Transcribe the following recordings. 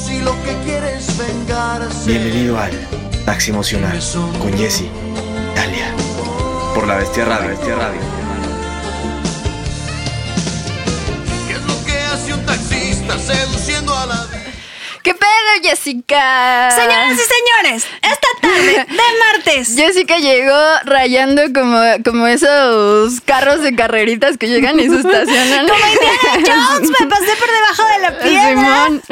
si lo que quieres vengarse. Bienvenido al Taxi Emocional con Jesse, Talia. Por la Bestia Radio. Bestia Radio. ¿Qué es lo que hace un taxista seduciendo a la ¿Qué pedo, Jessica? Señoras y señores, esta tarde de martes. Jessica llegó rayando como, como esos carros de carreritas que llegan y se estacionan. Como Indiana Jones, me pasé por debajo de la piedra. Simón.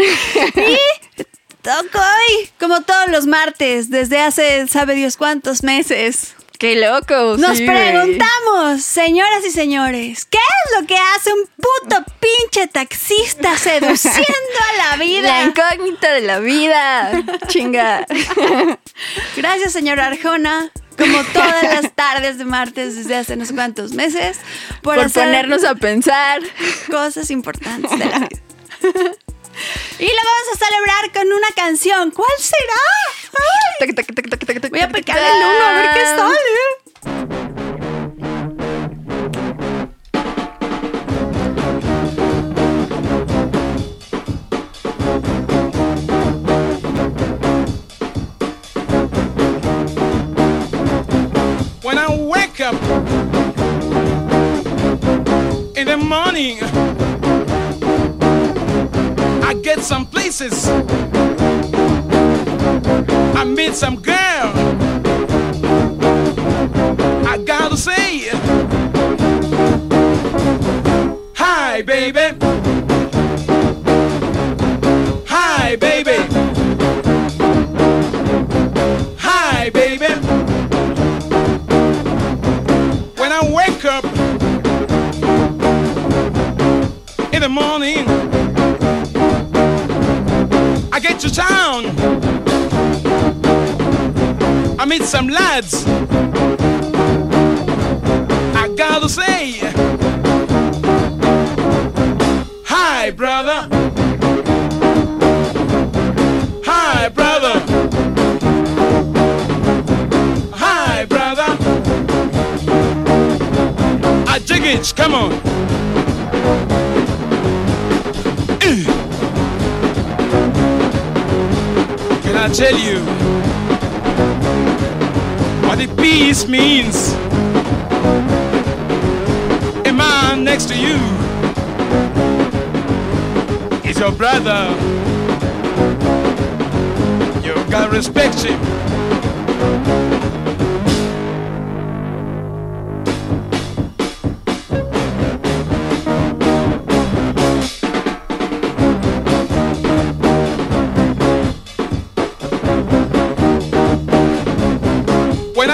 Y toco hoy, como todos los martes, desde hace sabe Dios cuántos meses. Qué loco. Nos sí, preguntamos, señoras y señores, ¿qué es lo que hace un puto pinche taxista seduciendo a la La vida? incógnita de la vida. Chinga. Gracias, señora Arjona, como todas las tardes de martes desde hace unos cuantos meses, por, Por ponernos a pensar. cosas importantes de la vida. Y la vamos a celebrar con una canción. ¿Cuál será? Ay, voy a picar el uno a ver qué sale. When I wake up in the morning, I get some places. I meet some girl. I gotta say, hi, baby. Hi, baby. Hi, baby. When I wake up in the morning, I get to town. I meet some lads. I gotta say, hi, brother. Hi, brother. Hi, brother. I dig it, come on. I tell you what the peace means? A man next to you is your brother. You gotta respect him.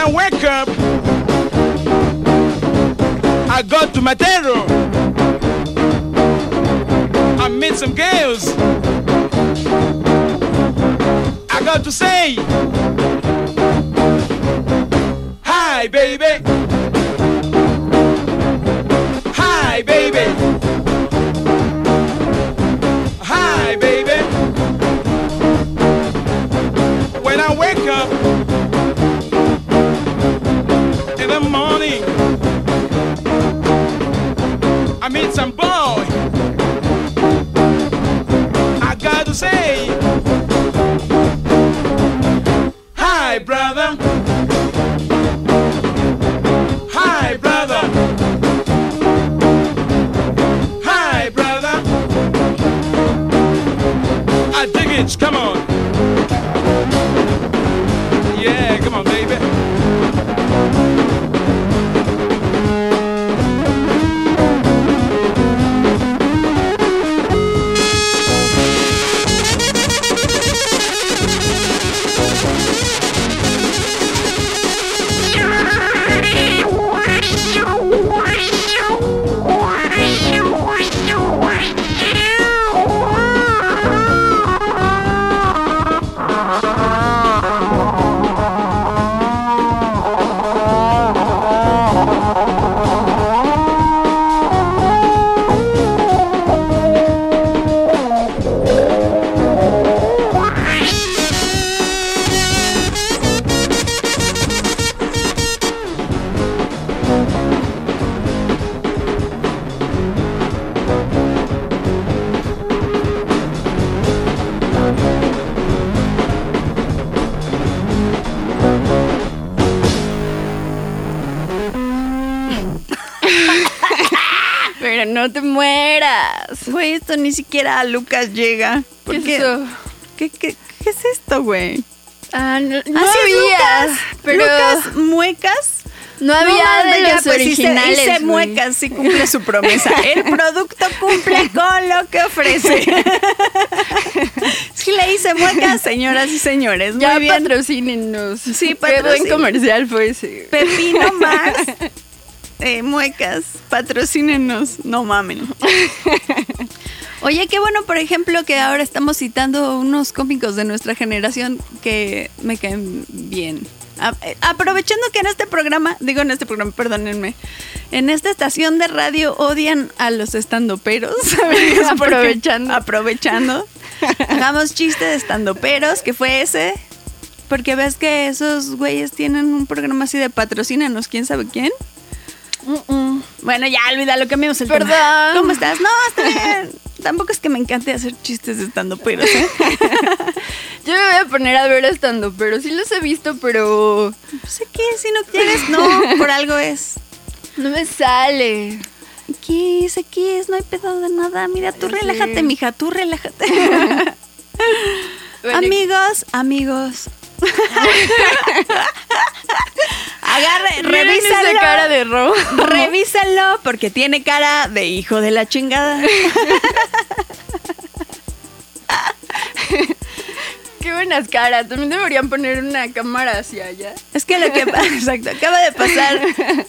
I wake up, I go to Matero. I meet some girls. I got to say, hi, baby. I meet some boy. I gotta say, hi, brother. Hi, brother. Hi, brother. I dig it. Come on. Esto ni siquiera a Lucas llega. ¿Por ¿Qué qué? ¿Qué, qué, es esto, güey? Ah, no, no Así es, había, Lucas. pero Lucas Muecas. no había No, de ya, los pues, hice- originales. hice güey. Muecas, sí cumple su promesa. El producto cumple con lo que ofrece. Sí le hice muecas, señoras y señores. Ya Muy bien. patrocínenos. Sí, Qué buen comercial fue ese. Pepino Max. eh, muecas, patrocínenos. No mamen. Oye, qué bueno, por ejemplo, que ahora estamos citando unos cómicos de nuestra generación que me caen bien. A- eh, aprovechando que en este programa, digo en este programa, perdónenme, en esta estación de radio odian a los estandoperos. Aprovechando. Aprovechando. Hagamos chiste de estandoperos, que fue ese. Porque ves que esos güeyes tienen un programa así de patrocínanos, quién sabe quién. Bueno, ya olvídalo, cambiamos el Perdón. tema. ¿Cómo estás? No, está bien. Tampoco es que me encante hacer chistes de estando peros, ¿eh? Yo me voy a poner a ver estando, pero sí los he visto, pero Sé que si no quieres, no, por algo es. no me sale. Aquí es, aquí es, no hay pedo de nada. Mira, tú relájate, mija, tú relájate. Bueno, amigos, amigos. Agarre, miren esa revísalo. cara de robo. Revísalo porque tiene cara de hijo de la chingada. Qué buenas caras. También deberían poner una cámara hacia allá. Es que lo que exacto, acaba de pasar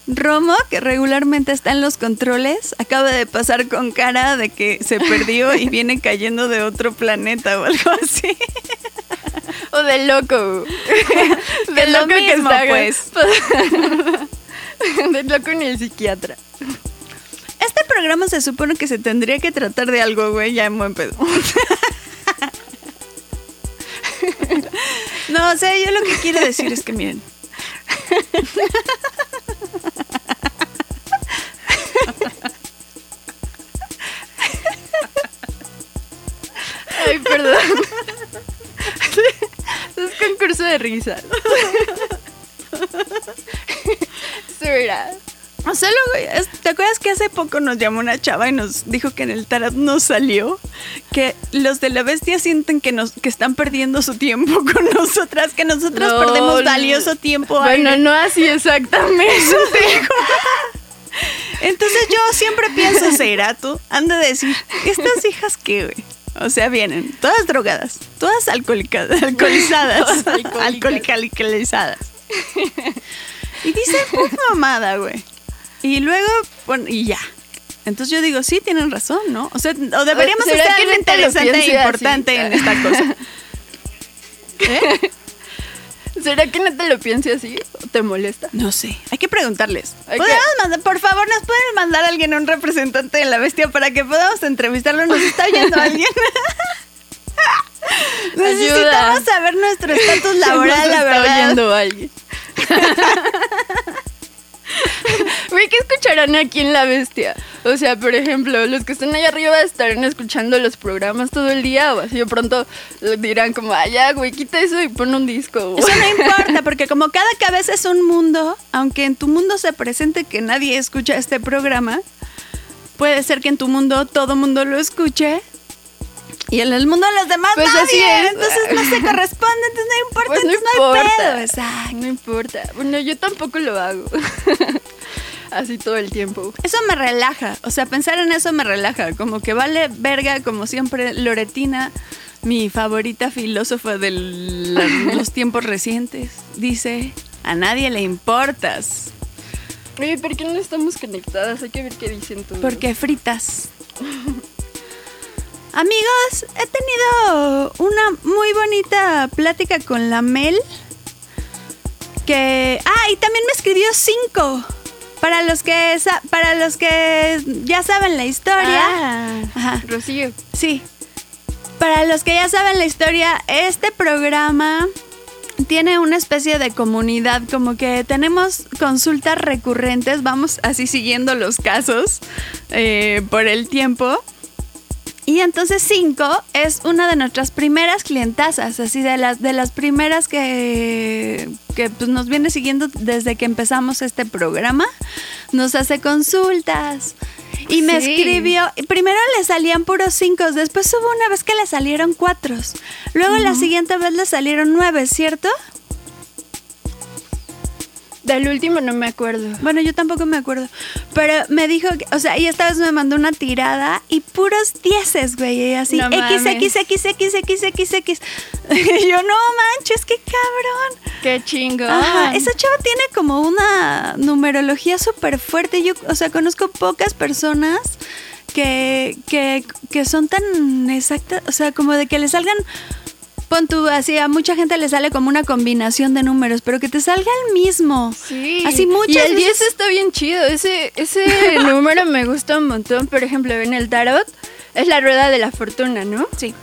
Romo, que regularmente está en los controles, acaba de pasar con cara de que se perdió y viene cayendo de otro planeta o algo así. O de loco. De lo loco que está. pues. De loco en el psiquiatra. Este programa se supone que se tendría que tratar de algo, güey, ya en buen pedo. No, o sea, yo lo que quiero decir es que miren. Ay, perdón. Es concurso de risas. Solo, güey, es- ¿te acuerdas que hace poco nos llamó una chava y nos dijo que en el tarot no salió? Los de la bestia sienten que nos que están perdiendo su tiempo con nosotras, que nosotras No, perdemos valioso tiempo. Bueno, aire. no así exactamente. Entonces yo siempre pienso, será tú, anda a decir, ¿estas hijas qué, güey? O sea, vienen todas drogadas, todas alcoholizadas, alcoholizadas. Y dicen, mamada, güey. Y luego, bueno, y ya. Entonces yo digo, sí, tienen razón, ¿no? O sea, o deberíamos ¿será hacer algo interesante e así? importante en esta cosa. ¿Eh? ¿Será que no te lo piense así? ¿O te molesta? No sé, hay que preguntarles. Hay ¿Podemos que- mandar- por favor, nos pueden mandar a alguien, un representante de la bestia, para que podamos entrevistarlo. Nos está oyendo alguien. Necesitamos saber nuestro estatus laboral, Nos la está verdad. oyendo alguien. Güey, ¿qué escucharán aquí en La Bestia? O sea, por ejemplo, los que están allá arriba estarán escuchando los programas todo el día o así de pronto dirán como, ah, ya, güey, quita eso y pon un disco. Eso no importa, porque como cada cabeza es un mundo, aunque en tu mundo se presente que nadie escucha este programa, puede ser que en tu mundo todo mundo lo escuche. Y en el mundo de los demás Pues nadie. así. Entonces no se corresponde, entonces no importa, Pues no entonces no hay importa. pedo. Exacto. No importa. Bueno, yo tampoco lo hago. así todo el tiempo. Eso me relaja, o sea, pensar en eso me relaja, como que vale verga, como siempre, Loretina, mi favorita filósofa de los tiempos recientes, dice, a nadie le importas, Oye, ¿por qué no estamos conectadas? Hay que ver qué dicen todos. porque fritas. Amigos, he tenido una muy bonita plática con la Mel, que... Ah, y también me escribió cinco. Para los que para los que ya saben la historia. Ah, Ajá. Rocío. Sí. Para los que ya saben la historia, este programa tiene una especie de comunidad, como que tenemos consultas recurrentes, vamos así siguiendo los casos eh, por el tiempo. Y entonces 5 es una de nuestras primeras clientazas, así de las, de las primeras que, que pues, nos viene siguiendo desde que empezamos este programa. Nos hace consultas Y me Sí. escribió, primero le salían puros cinco, después hubo una vez que le salieron cuatro, luego la siguiente vez le salieron nueve, ¿cierto? Del último no me acuerdo. Bueno, yo tampoco me acuerdo. Pero me dijo, que, o sea, y esta vez me mandó una tirada y puros dieces, güey. Y así, No X. X, X, X, X, X, X. Y yo, no manches, qué cabrón. Qué chingo. Ajá, esa chava tiene como una numerología súper fuerte. Yo, o sea, conozco pocas personas que, que, que son tan exactas, o sea, como de que le salgan, pon tú, así, a mucha gente le sale como una combinación de números, pero que te salga el mismo. Sí. Así muchas Y el 10 veces- está bien chido. Ese, ese número me gusta un montón. Por ejemplo, en el tarot es la rueda de la fortuna, ¿no? Sí.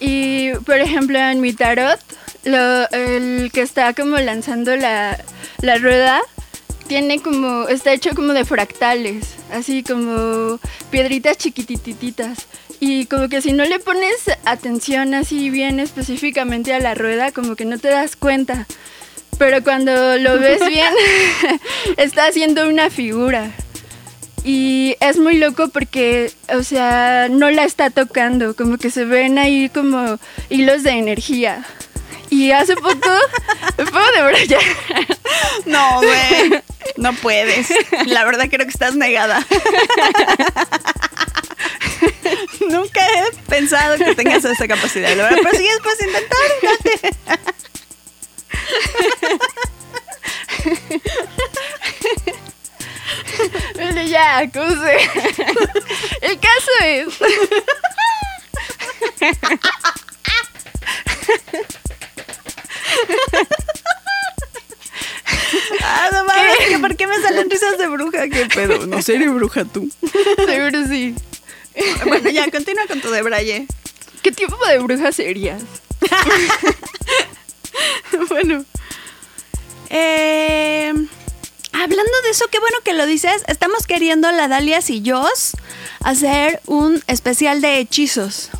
Y por ejemplo, en mi tarot, lo- el que está como lanzando la, la rueda tiene como, está hecho como de fractales, así como piedritas chiquitititas. Y como que si no le pones atención así bien específicamente a la rueda, como que no te das cuenta. Pero cuando lo ves bien, está haciendo una figura. Y es muy loco porque, o sea, no la está tocando, como que se ven ahí como hilos de energía. Y hace poco, puedo de verdad No, güey. No puedes. La verdad creo que estás negada. Nunca he pensado que tengas esa capacidad, la verdad. Pero si después intentar. Bueno, ya, acuse. El caso es. Ah, no mames, que ¿por qué me salen risas de bruja? ¿Qué pedo? No sé, eres bruja tú. Seguro sí. Bueno, ya, continúa con tu de Braille. ¿Qué tipo de bruja serías? bueno, Eh, hablando de eso, qué bueno que lo dices. Estamos queriendo la Dalias y yo hacer un especial de hechizos.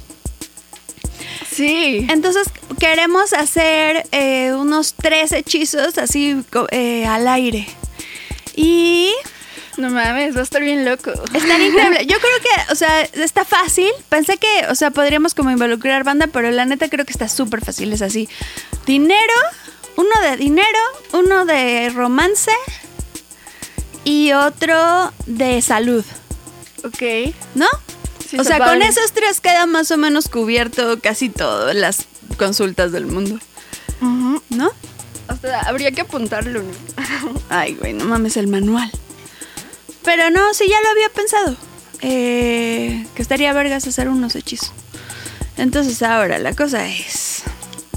Sí. Entonces queremos hacer eh, unos tres hechizos así eh, al aire. Y No mames, va a estar bien loco. estaría increíble. Yo creo que, o sea, está fácil. Pensé que, o sea, podríamos como involucrar banda, pero la neta creo que está súper fácil. Es así. Dinero, uno de dinero, uno de romance y otro de salud. Ok. ¿No? Sí, o sea, con esos tres queda más o menos cubierto casi todas las consultas del mundo. ¿No? Hasta habría que apuntarlo, ¿no? Ay, güey, no mames el manual. Pero no, sí, ya lo había pensado. Eh, que estaría vergas hacer unos hechizos. Entonces ahora la cosa es...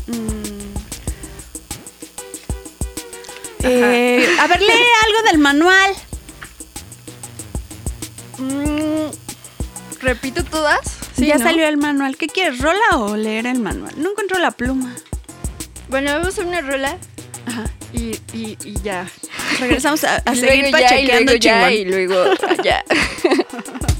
mm, eh, a ver, lee algo del manual. Mm, Repito todas. Sí, ya ¿no? salió el manual. ¿Qué quieres, rola o leer el manual? No encuentro la pluma. Bueno, vamos a una rola Ajá. y, y, y ya. Regresamos a, seguir ya, y pachequeando luego ya, y luego ya.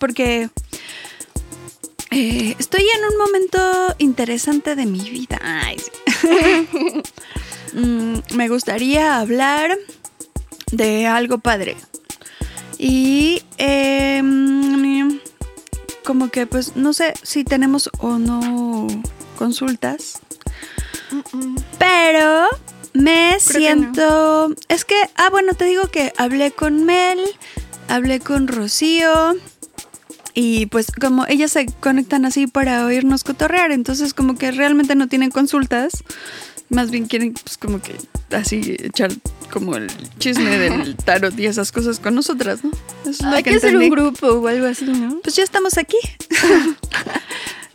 porque eh, estoy en un momento interesante de mi vida. Ay, sí. Mm, me gustaría hablar de algo padre. Y em, como que pues no sé si tenemos o no consultas. Pero me Creo que siento. Es que, ah, bueno, te digo que hablé con Mel, hablé con Rocío. Y pues como ellas se conectan así para oírnos cotorrear, entonces como que realmente no tienen consultas, más bien quieren pues como que así echar como el chisme del tarot y esas cosas con nosotras, ¿no? Es lo Hay que hacer entendí. un grupo o algo así, ¿no? Pues ya estamos aquí.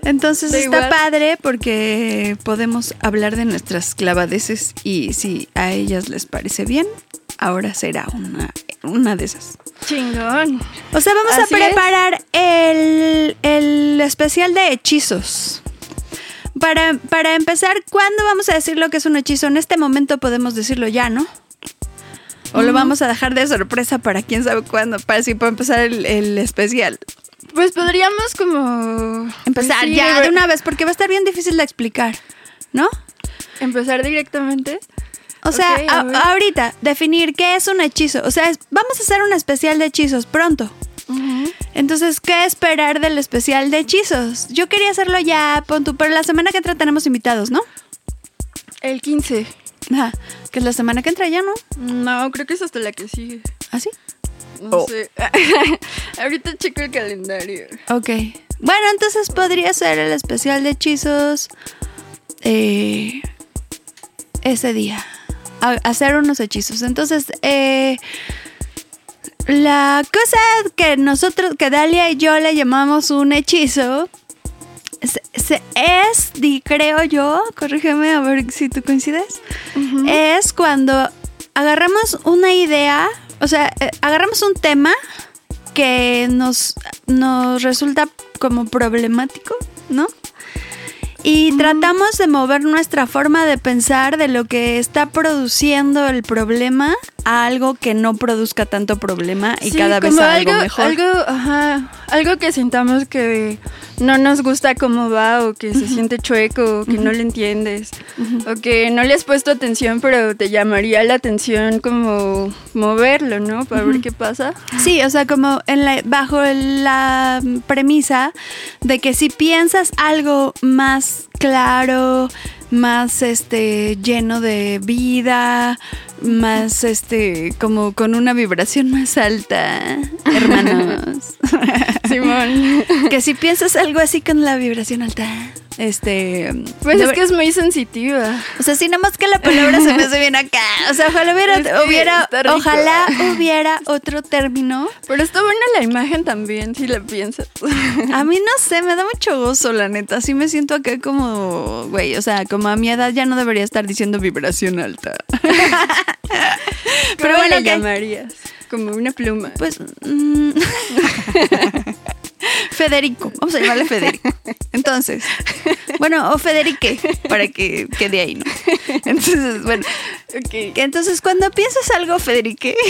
Entonces Da está igual. padre porque podemos hablar de nuestras clavadeces y si a ellas les parece bien, ahora será una, una de esas. Chingón. O sea, vamos Así a preparar el, el especial de hechizos. Para, para empezar, ¿cuándo vamos a decir lo que es un hechizo? En este momento podemos decirlo ya, ¿no? O lo vamos a dejar de sorpresa para quién sabe cuándo, para así para empezar el, el especial. Pues podríamos como... Empezar pues sí, ya de una vez, porque va a estar bien difícil de explicar, ¿no? Empezar directamente. O sea, a ahorita, definir qué es un hechizo. O sea, es- vamos a hacer un especial de hechizos pronto. Entonces, ¿qué esperar del especial de hechizos? Yo quería hacerlo ya, pon pero la semana que entra tenemos invitados, ¿no? El 15. Ajá, que es la semana que entra ya, ¿no? No, creo que es hasta la que sigue. ¿Así? No Oh. sé. Ahorita checo el calendario. Ok. Bueno, entonces podría ser el especial de hechizos eh, ese día. A- hacer unos hechizos. Entonces, eh, la cosa que nosotros, que Dalia y yo le llamamos un hechizo, se- es, di- creo yo, corrígeme a ver si tú coincides, es cuando agarramos una idea, o sea, eh, agarramos un tema que nos, nos resulta como problemático, ¿no? Y tratamos de mover nuestra forma de pensar de lo que está produciendo el problema a algo que no produzca tanto problema y Sí, cada vez a algo, mejor. Algo, ajá, algo que sintamos que no nos gusta cómo va o que se siente chueco o que no le entiendes o que no le has puesto atención pero te llamaría la atención como moverlo, ¿no? Para ver qué pasa. Sí, o sea, como en la, bajo la premisa de que si piensas algo más Yes. Claro, más este lleno de vida, más este como con una vibración más alta, hermanos. Simón. que si piensas algo así con la vibración alta, este Pues es que es muy sensitiva. o sea, si nada más que la palabra se me hace bien acá. O sea, ojalá hubiera, hubiera ojalá hubiera otro término. Pero está buena la imagen también, si la piensas. A mí no sé, me da mucho gozo, la neta. Sí me siento acá como, güey, o sea, como a mi edad ya no debería estar diciendo vibración alta. Pero bueno, llamarías? Como una pluma. Pues, mm, Federico, vamos a llamarle Federico. Entonces, bueno, o Federique, para que quede ahí, ¿no? Entonces, bueno, Ok. que entonces cuando piensas algo, Federique.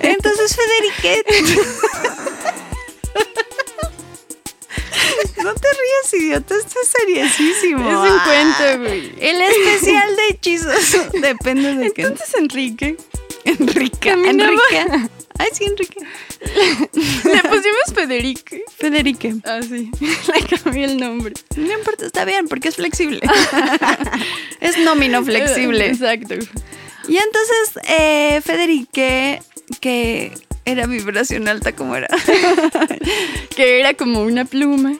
Entonces, Federique. No te rías, idiota, esto es seriosísimo. Es un Ah, cuento, güey. El especial de hechizos. Depende de qué. Entonces, Enrique. Enrique. Enrique. Ay, sí, Enrique. Le pusimos Federique. Federique. Ah, sí. Le cambié el nombre. No importa, está bien, porque es flexible. es nómino flexible. Exacto. Y entonces, eh, Federique, que era vibración alta, como era? Que era como una pluma.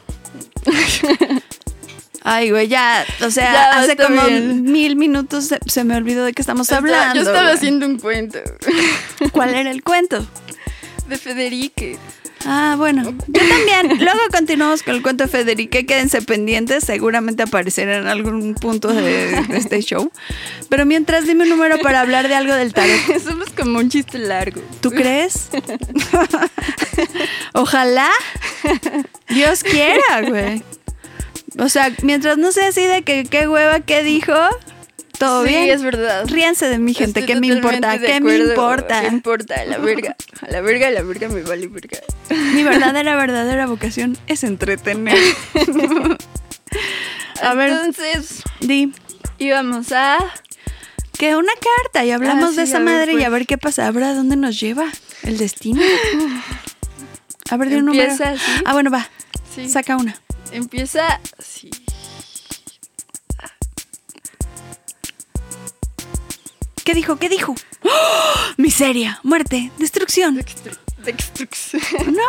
Ay, güey, ya, o sea, Ya, hace como bien. mil minutos se, se me olvidó de qué estamos hablando. Yo estaba güey. haciendo un cuento ¿Cuál era el cuento? de Federique. Ah, bueno, yo también. Luego continuamos con el cuento de Federique. Quédense pendientes, seguramente aparecerá en algún punto de, de este show. Pero mientras, dime un número para hablar de algo del tarot. Somos como un chiste largo. ¿Tú crees? Ojalá. Dios quiera, güey. O sea, mientras no sea así de que qué hueva, qué dijo, todo sí, bien. es verdad. Ríanse de mi gente, Estoy ¿qué me importa? ¿Qué me importa? ¿Qué importa? A la verga. A la verga, a la verga me vale verga. Mi verdadera, verdadera vocación es entretener. A ver, Entonces, di. íbamos a. Que una carta y hablamos Ah, sí, de esa ver, madre y a pues. ver qué pasa. A ver a dónde nos lleva el destino. A ver, de un número. Empieza así. Ah, bueno, va. Sí. Saca una. Empieza. Sí. ¿Qué dijo? ¿Qué dijo? ¡Oh! Miseria, muerte, destrucción. Dextru- Destrucción. No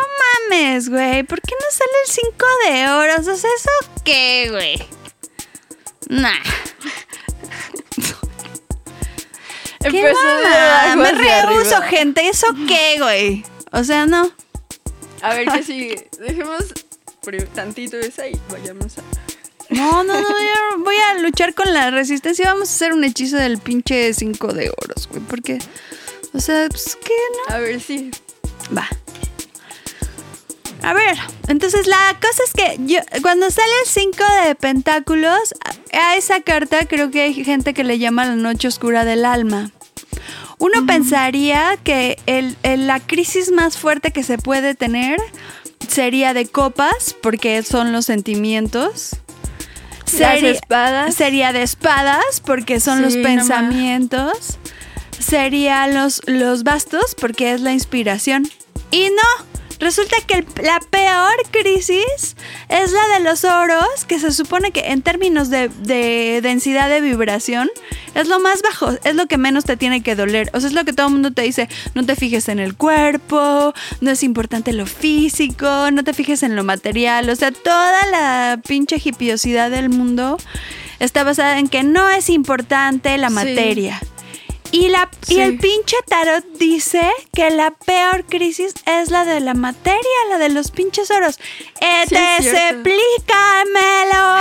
mames, güey. ¿Por qué no sale el 5 de oros? O sea, ¿eso qué, güey? Nah. ¿Qué abajo Me rehuso, gente. ¿Eso qué, güey? O sea, no. A ver qué sigue. Dejemos tantito esa y vayamos a. No, no, no. yo voy a luchar con la resistencia. Vamos a hacer un hechizo del pinche 5 de oros, güey. Porque, o sea, pues, ¿qué no? A ver si. Va. A ver, entonces la cosa es que yo, cuando sale el 5 de pentáculos, a, esa carta creo que hay gente que le llama la noche oscura del alma. Uno pensaría que el- el- la crisis más fuerte que se puede tener sería de copas, porque son los sentimientos. Las espadas. Sería de espadas, porque son Sí, los no pensamientos. Sería los, los bastos, porque es la inspiración. Y no, resulta que el- la peor crisis es la de los oros, que se supone que en términos de, de densidad de vibración es lo más bajo, es lo que menos te tiene que doler. O sea, es lo que todo el mundo te dice, no te fijes en el cuerpo, no es importante lo físico, no te fijes en lo material. O sea, toda la pinche hipiosidad del mundo está basada en que no es importante la Sí. Y, la, y el pinche tarot dice que la peor crisis es la de la materia, la de los pinches oros. Eh, Sí, es te explícamelo.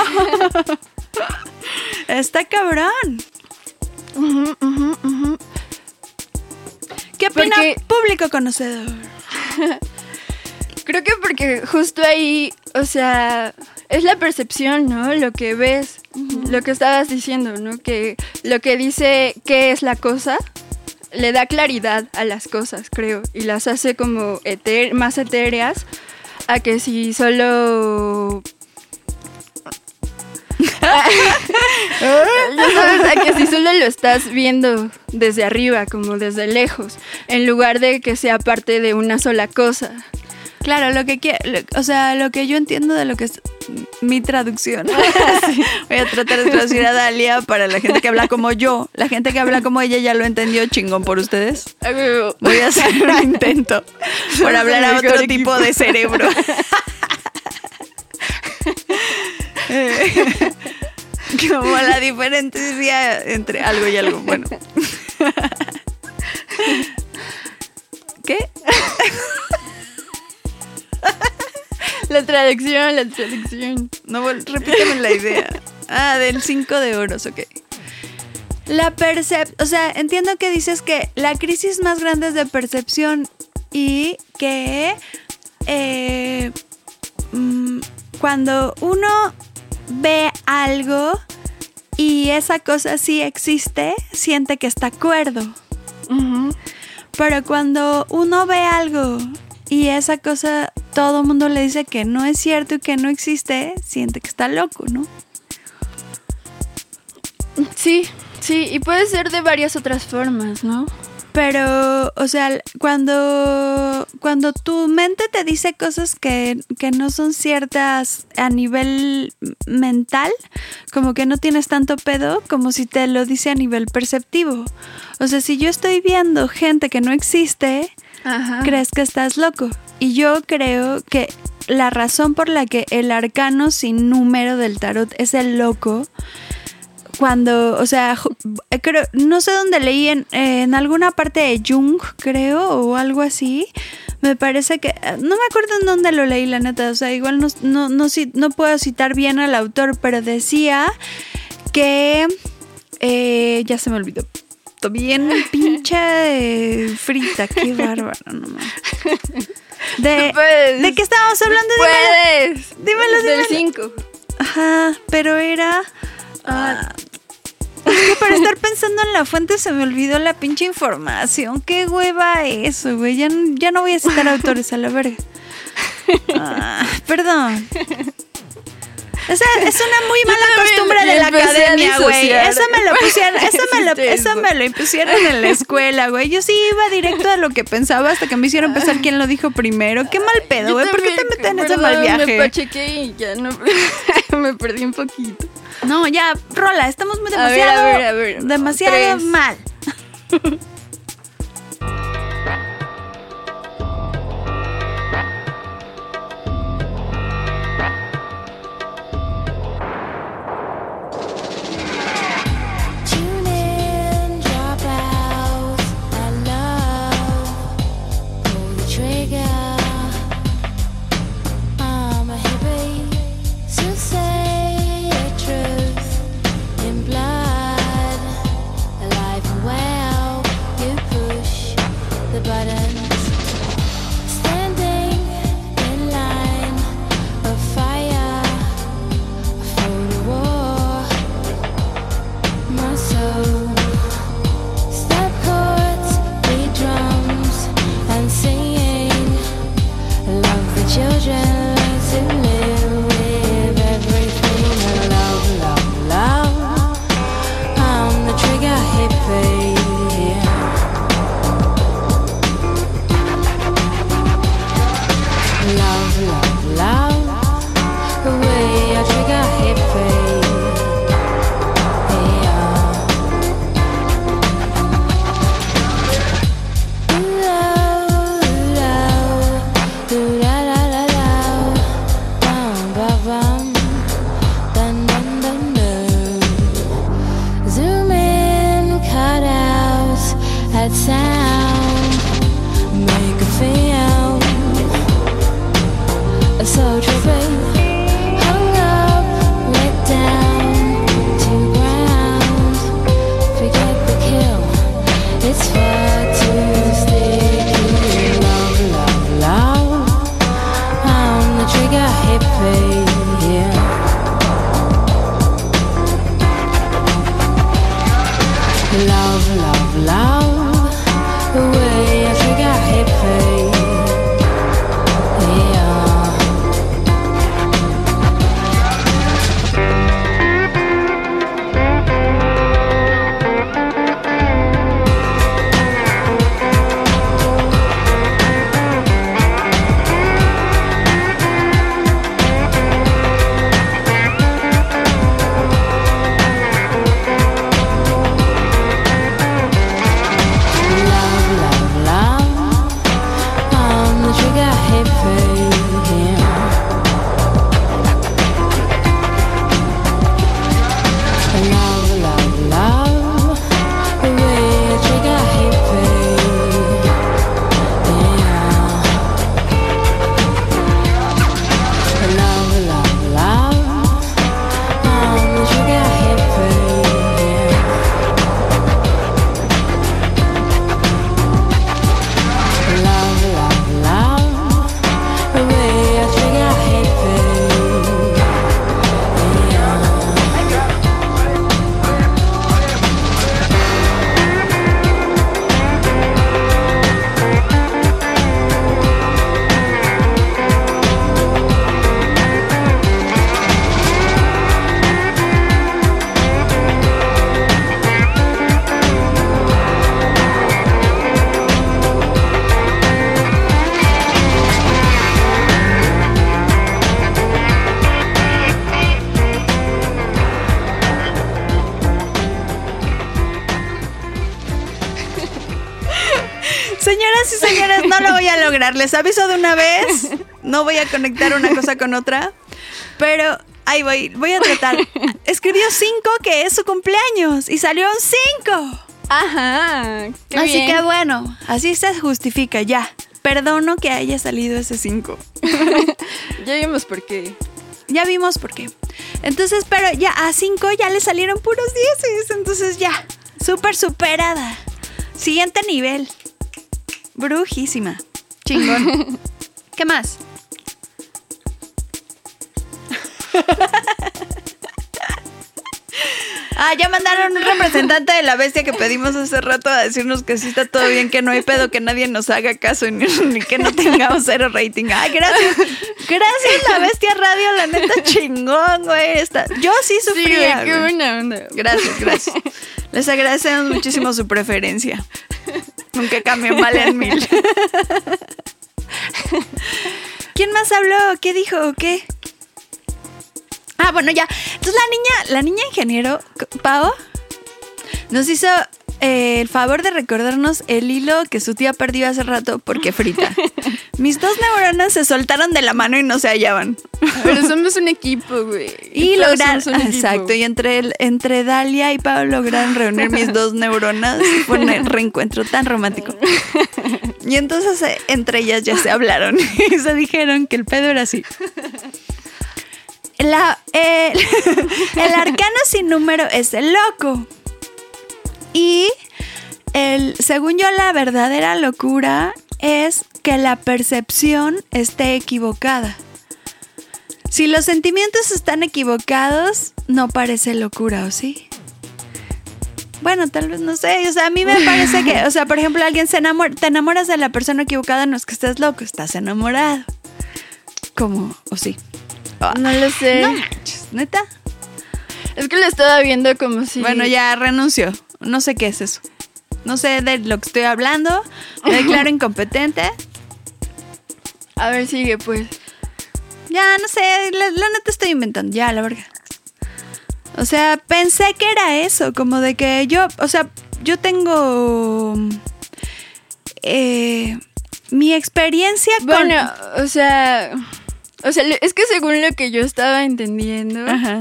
Está cabrón. ¿Qué opina Porque- público conocedor? Creo que porque justo ahí, o sea, es la percepción, ¿no? Lo que ves. lo que estabas diciendo, ¿no? Que lo que dice qué es la cosa le da claridad a las cosas, creo, y las hace como eter- más etéreas a que si solo ya sabes, a que si solo lo estás viendo desde arriba, como desde lejos, en lugar de que sea parte de una sola cosa. Claro, lo que quiero, o sea, lo que yo entiendo de lo que es mi traducción. Sí. Voy a tratar de traducir a Dalia para la gente que habla como yo. La gente que habla como ella ya lo entendió chingón por ustedes. Voy a hacer un intento por hablar a otro tipo de cerebro. Eh, Como la diferencia entre algo y algo. Bueno. ¿Qué? La traducción, la traducción. No, repíteme la idea. Ah, del 5 de oros, ok. La percep... O sea, entiendo que dices que la crisis más grande es de percepción y que eh, mm, cuando uno ve algo y esa cosa sí existe, siente que está cuerdo. Pero cuando uno ve algo y esa cosa todo el mundo le dice que no es cierto y que no existe, siente que está loco, ¿no? Sí, sí, y puede ser de varias otras formas, ¿no? Pero, o sea, cuando, cuando tu mente te dice cosas que, que no son ciertas a nivel mental, como que no tienes tanto pedo como si te lo dice a nivel perceptivo. O sea, si yo estoy viendo gente que no existe, Crees que estás loco. Y yo creo que la razón por la que el arcano sin número del tarot es el loco, cuando, o sea, ju- creo, no sé dónde leí en, en alguna parte de Jung, creo, o algo así. Me parece que, no me acuerdo en dónde lo leí, la neta, o sea, igual no, no, no, no puedo citar bien al autor, pero decía que, eh, ya se me olvidó, Estoy bien pinche frita, qué bárbaro, no mames. De, Puedes. ¿De qué estábamos hablando? Dímelo. Puedes. Dímelo, Del dímelo. 5. Ajá, pero era. ah, es que para estar pensando en la fuente se me olvidó la pinche información. Qué hueva eso, güey. Ya, ya no voy a citar autores a la verga. Ah, perdón. Esa es una muy mala costumbre de la academia, güey. Eso me lo pusieron, eso me lo, eso me lo impusieron en la escuela, güey. Yo sí iba directo a lo que pensaba hasta que me hicieron pensar quién lo dijo primero. Qué mal pedo, güey. ¿Por qué te meten en ese mal Me viaje? pachequé y ya no. me perdí un poquito. No, ya, rola, estamos muy A ver, demasiado. a ver, a ver. Demasiado Tres. mal. Les aviso de una vez. No voy a conectar una cosa con otra. Pero ahí voy. Voy a tratar. Escribió 5 que es su cumpleaños. Y salió un 5. Ajá. qué Así bien. que bueno, así se justifica ya. Perdono que haya salido ese 5. Ya vimos por qué. Ya vimos por qué. Entonces, pero ya a 5 ya le salieron puros 10. Entonces ya, súper superada. Siguiente nivel. Brujísima. Chingón. ¿Qué más? Ah, ya mandaron un representante de la bestia que pedimos hace rato a decirnos que sí está todo bien, que no hay pedo, que nadie nos haga caso ni, ni que no tengamos cero rating. Ay, gracias. Gracias, la bestia radio, la neta chingón, güey. Está- Yo sí Sí, sufría. qué güey. buena onda. Gracias, gracias. Les agradecemos muchísimo su preferencia. Nunca cambió mal en mil. ¿Quién más habló? ¿Qué dijo? ¿Qué? Ah, bueno, ya. Entonces la niña, la niña ingeniero, Pau, nos hizo eh, el favor de recordarnos el hilo que su tía perdió hace rato porque frita. Mis dos neuronas se soltaron de la mano y no se hallaban. Pero somos un equipo, güey. Y lograron, exacto, y entre, el- entre Dalia y Pau lograron reunir mis dos neuronas. Fue un reencuentro tan romántico. Y entonces eh, entre ellas ya se hablaron y se dijeron que el pedo era así. La, eh, el arcano sin número es el loco. Y el, según yo, la verdadera locura es que la percepción esté equivocada. Si los sentimientos están equivocados, no parece locura, ¿o sí? Bueno, tal vez no sé. O sea, a mí me parece que, o sea, por ejemplo, alguien se enamora, te enamoras de la persona equivocada, no es que estés loco, estás enamorado. ¿Cómo? ¿O sí? Ah, No lo sé. No manches, neta. Es que lo estaba viendo como si. Bueno, ya renuncio. No sé qué es eso. No sé de lo que estoy hablando. Me declaro incompetente. A ver, sigue, pues. Ya, no sé, la, la neta estoy inventando, ya, la verga. O sea, pensé que era eso, como de que yo, o sea, yo tengo eh, mi experiencia con... Bueno, o sea. O sea, es que según lo que yo estaba entendiendo, Ajá.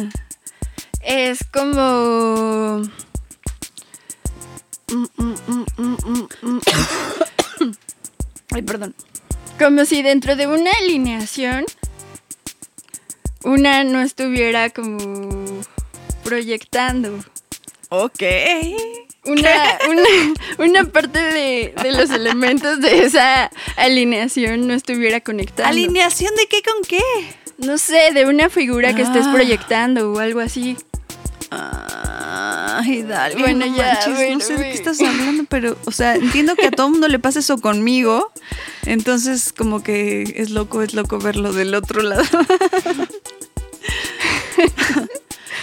es como. Ay, perdón. Como si dentro de una alineación una no estuviera como proyectando. Ok. Una, una, una parte de, de los elementos de esa alineación no estuviera conectando. ¿Alineación de qué con qué? no sé, de una figura que estés Ah. proyectando o algo así. Ay, dale. Bueno, no ya, manches, bueno, no sé de qué estás hablando, pero, o sea, entiendo que a todo mundo le pasa eso conmigo. Entonces, como que es loco, es loco verlo del otro lado.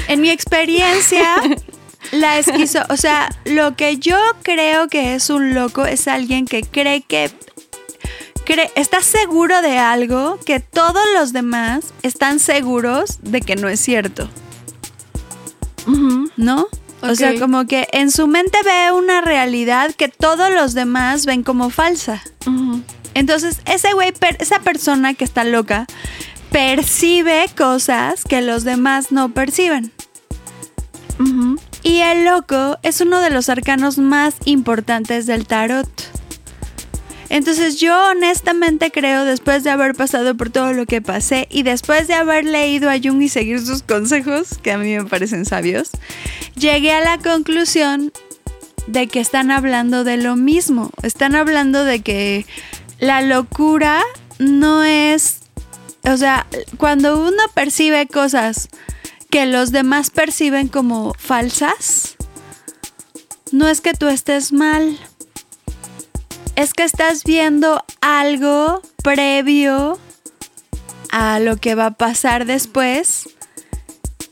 en mi experiencia, la esquizo, o sea, lo que yo creo que es un loco es alguien que cree que cree, está seguro de algo que todos los demás están seguros de que no es cierto. ¿No? O sea, como que en su mente ve una realidad que todos los demás ven como falsa. Entonces, ese güey, per- esa persona que está loca, percibe cosas que los demás no perciben. Y el loco es uno de los arcanos más importantes del tarot. Entonces yo honestamente creo, después de haber pasado por todo lo que pasé y después de haber leído a Jung y seguir sus consejos, que a mí me parecen sabios, llegué a la conclusión de que están hablando de lo mismo. Están hablando de que la locura no es... O sea, cuando uno percibe cosas que los demás perciben como falsas, no es que tú estés mal es que estás viendo algo previo a lo que va a pasar después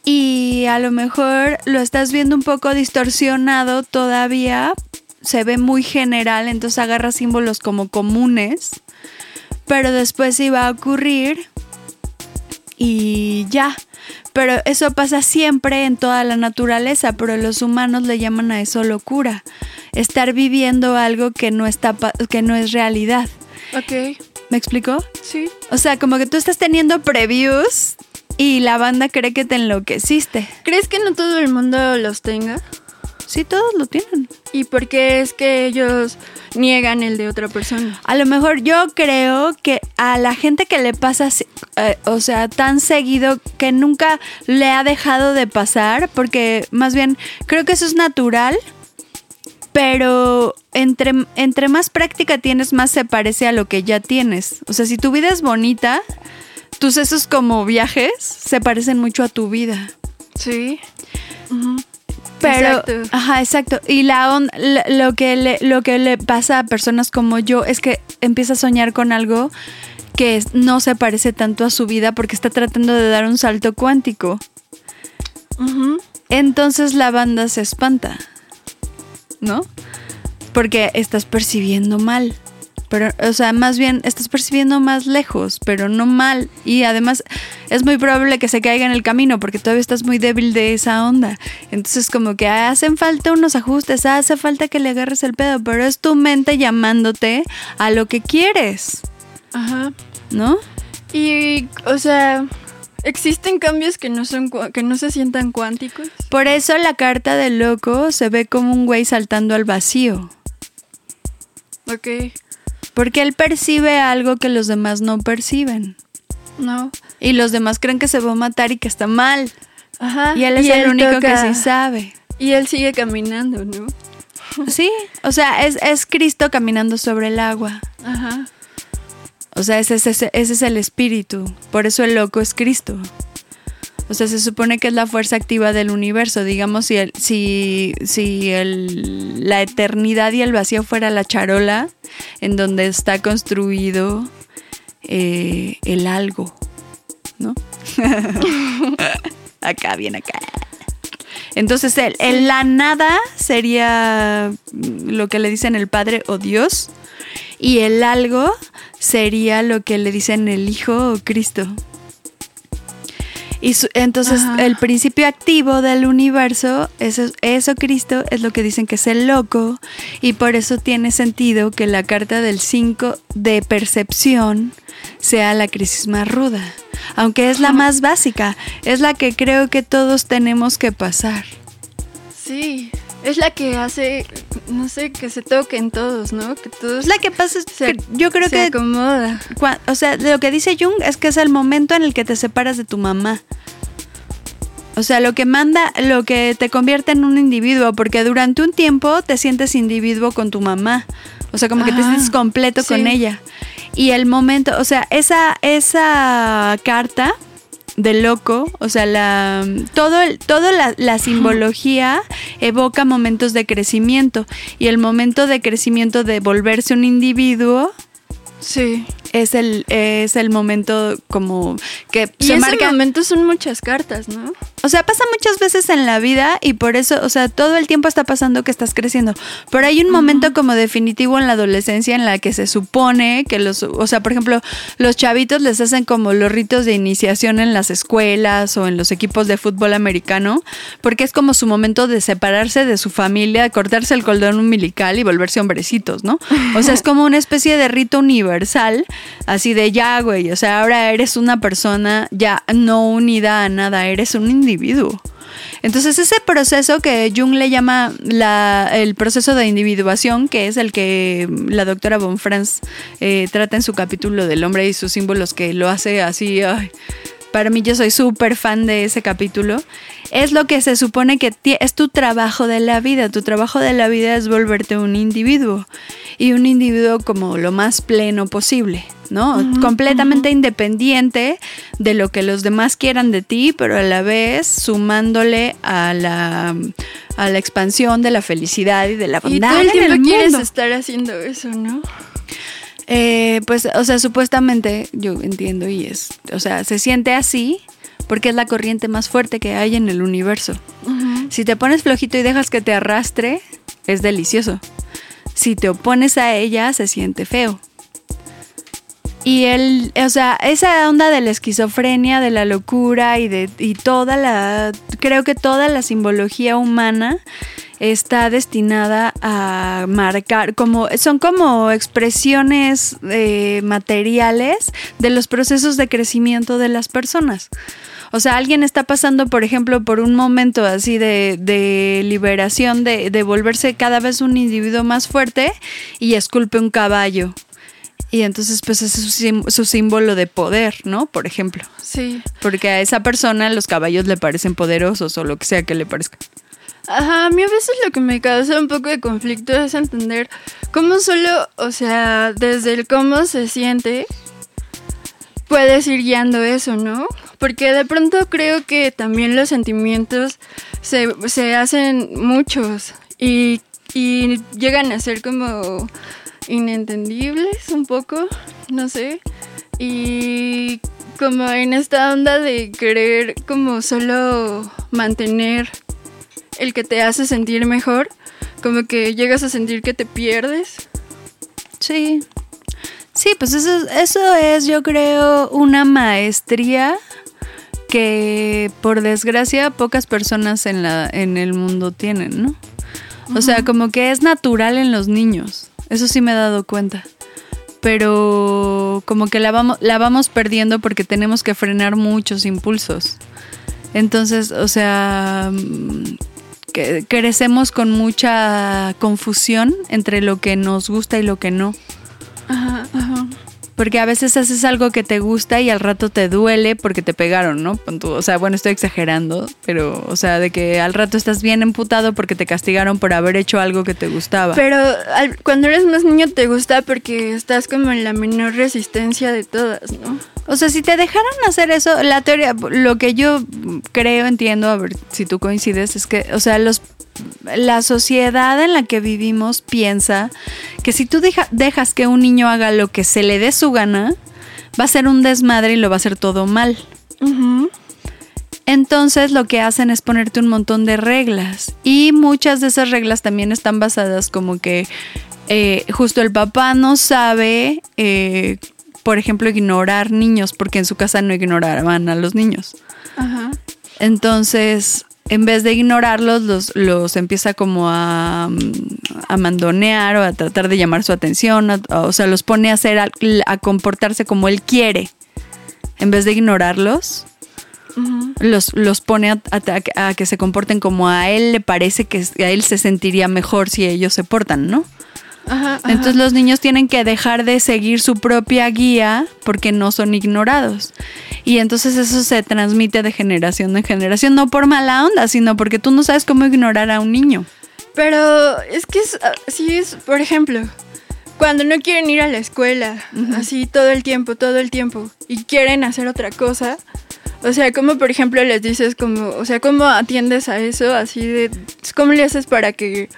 y a lo mejor lo estás viendo un poco distorsionado todavía, se ve muy general, entonces agarra símbolos como comunes, pero después iba a ocurrir y ya. Pero eso pasa siempre en toda la naturaleza, pero los humanos le llaman a eso locura. Estar viviendo algo que no, está, pa- que no es realidad. Ok. ¿Me explicó? Sí. O sea, como que tú estás teniendo previews y la banda cree que te enloqueciste. ¿Crees que no todo el mundo los tenga? Sí, todos lo tienen. ¿Y por qué es que ellos niegan el de otra persona? A lo mejor yo creo que a la gente que le pasa, eh, o sea, tan seguido que nunca le ha dejado de pasar, porque más bien creo que eso es natural, pero entre, entre más práctica tienes, más se parece a lo que ya tienes. O sea, si tu vida es bonita, tus esos como viajes se parecen mucho a tu vida. Sí. Pero, Exacto. ajá, exacto. Y la on- la- lo que le, lo que le pasa a personas como yo es que empieza a soñar con algo que no se parece tanto a su vida porque está tratando de dar un salto cuántico. Entonces la banda se espanta, ¿no? Porque estás percibiendo mal. Pero, o sea, más bien estás percibiendo más lejos, pero no mal. Y además es muy probable que se caiga en el camino porque todavía estás muy débil de esa onda. Entonces como que hacen falta unos ajustes, hace falta que le agarres el pedo, pero es tu mente llamándote a lo que quieres, Ajá. ¿no? Y, o sea, existen cambios que no son que no se sientan cuánticos. Por eso la carta del loco se ve como un güey saltando al vacío. Ok. Porque él percibe algo que los demás no perciben. No. Y los demás creen que se va a matar y que está mal. Ajá. Y él es el único toca- que sí sabe. Y él sigue caminando, ¿no? Sí, o sea, es, es Cristo caminando sobre el agua. Ajá. O sea, ese, ese- ese es el espíritu. Por eso el loco es Cristo. O sea, se supone que es la fuerza activa del universo. Digamos, si, el, si, si el- la eternidad y el vacío fuera la charola en donde está construido eh, el algo, ¿no? acá, bien acá. Entonces, el, el la nada sería lo que le dicen el Padre o Dios. Y el algo sería lo que le dicen el Hijo o Cristo. Y su- entonces Ajá. el principio activo del universo, eso, eso Cristo, es lo que dicen que es el loco. Y por eso tiene sentido que la carta del 5 de percepción sea la crisis más ruda. Aunque es la más básica, es la que creo que todos tenemos que pasar. Sí. Es la que hace, no sé, que se toquen todos, ¿no? Que todos Es la que pasa, es que yo creo se que acomoda. Cua- O sea, lo que dice Jung es que es el momento en el que te separas de tu mamá. O sea, lo que manda, lo que te convierte en un individuo, porque durante un tiempo te sientes individuo con tu mamá. O sea, como que te Ah, sientes completo con ella. Y el momento, o sea, esa, esa carta de loco, o sea, la, todo el, toda la, la simbología evoca momentos de crecimiento. Y el momento de crecimiento de volverse un individuo Sí. es el, es el momento como que Y se ese marca. momento son muchas cartas, ¿no? O sea, pasa muchas veces en la vida y por eso, o sea, todo el tiempo está pasando que estás creciendo. Pero hay un momento como definitivo en la adolescencia en la que se supone que los, o sea, por ejemplo, los chavitos les hacen como los ritos de iniciación en las escuelas o en los equipos de fútbol americano, porque es como su momento de separarse de su familia, cortarse el cordón umbilical y volverse hombrecitos, ¿no? O sea, es como una especie de rito universal, así de ya, güey, o sea, ahora eres una persona ya no unida a nada, eres un individuo. Entonces ese proceso que Jung le llama la- el proceso de individuación, que es el que la doctora Von Franz eh, trata en su capítulo del hombre y sus símbolos, que lo hace así, para mí yo soy súper fan de ese capítulo, es lo que se supone que es tu trabajo de la vida. Tu trabajo de la vida es volverte un individuo y un individuo como lo más pleno posible, ¿no? Completamente independiente de lo que los demás quieran de ti, pero a la vez sumándole a la, a la expansión de la felicidad y de la Y bondad todo el en el quieres mundo. estar haciendo eso, ¿no? Eh, pues, o sea, supuestamente, yo entiendo y es, o sea, se siente así porque es la corriente más fuerte que hay en el universo. Si te pones flojito y dejas que te arrastre, es delicioso. Si te opones a ella, se siente feo. Y él, o sea, esa onda de la esquizofrenia, de la locura y de y toda la, creo que toda la simbología humana está destinada a marcar, como son como expresiones eh, materiales de los procesos de crecimiento de las personas. O sea, alguien está pasando, por ejemplo, por un momento así de, de liberación, de, de volverse cada vez un individuo más fuerte y esculpe un caballo. Y entonces, pues ese es su símbolo de poder, ¿no? Por ejemplo. Sí. Porque a esa persona los caballos le parecen poderosos o lo que sea que le parezca. Ajá, a mí a veces lo que me causa un poco de conflicto es entender cómo solo, o sea, desde el cómo se siente, puedes ir guiando eso, ¿no? Porque de pronto creo que también los sentimientos se, se hacen muchos y, y llegan a ser como inentendibles un poco, no sé. Y como en esta onda de querer como solo mantener el que te hace sentir mejor, como que llegas a sentir que te pierdes. Sí. Sí, pues eso, eso es, yo creo, una maestría que por desgracia pocas personas en, la, en el mundo tienen, ¿no? O sea, como que es natural en los niños. Eso sí me he dado cuenta. Pero como que la vamos, la vamos perdiendo porque tenemos que frenar muchos impulsos. Entonces, o sea, mm, crecemos con mucha confusión entre lo que nos gusta y lo que no. Ajá, ajá. Porque a veces haces algo que te gusta y al rato te duele porque te pegaron, ¿no? O sea, bueno, estoy exagerando, pero, o sea, de que al rato estás bien emputado porque te castigaron por haber hecho algo que te gustaba. Pero al- cuando eres más niño te gusta porque estás como en la menor resistencia de todas, ¿no? O sea, si te dejaran hacer eso, la teoría, lo que yo creo, entiendo, a ver si tú coincides, es que, o sea, los, la sociedad en la que vivimos piensa que si tú deja- dejas que un niño haga lo que se le dé su gana, va a ser un desmadre y lo va a hacer todo mal. Entonces lo que hacen es ponerte un montón de reglas y muchas de esas reglas también están basadas como que eh, justo el papá no sabe, eh, por ejemplo, ignorar niños porque en su casa no ignoraban a los niños. Ajá. Entonces, en vez de ignorarlos, los, los empieza como a, a mandonear o a tratar de llamar su atención, a- o sea, los pone a hacer, a comportarse como él quiere. En vez de ignorarlos, los, los pone a que se comporten como a él le parece que a él se sentiría mejor si ellos se portan, ¿no? Ajá, ajá. Entonces los niños tienen que dejar de seguir su propia guía porque no son ignorados. Y entonces eso se transmite de generación en generación, no por mala onda, sino porque tú no sabes cómo ignorar a un niño. Pero es que es, ah, sí es, por ejemplo, cuando no quieren ir a la escuela, así todo el tiempo, todo el tiempo, y quieren hacer otra cosa, o sea, como por ejemplo les dices como, o sea, ¿cómo atiendes a eso? Así de, ¿cómo le haces para que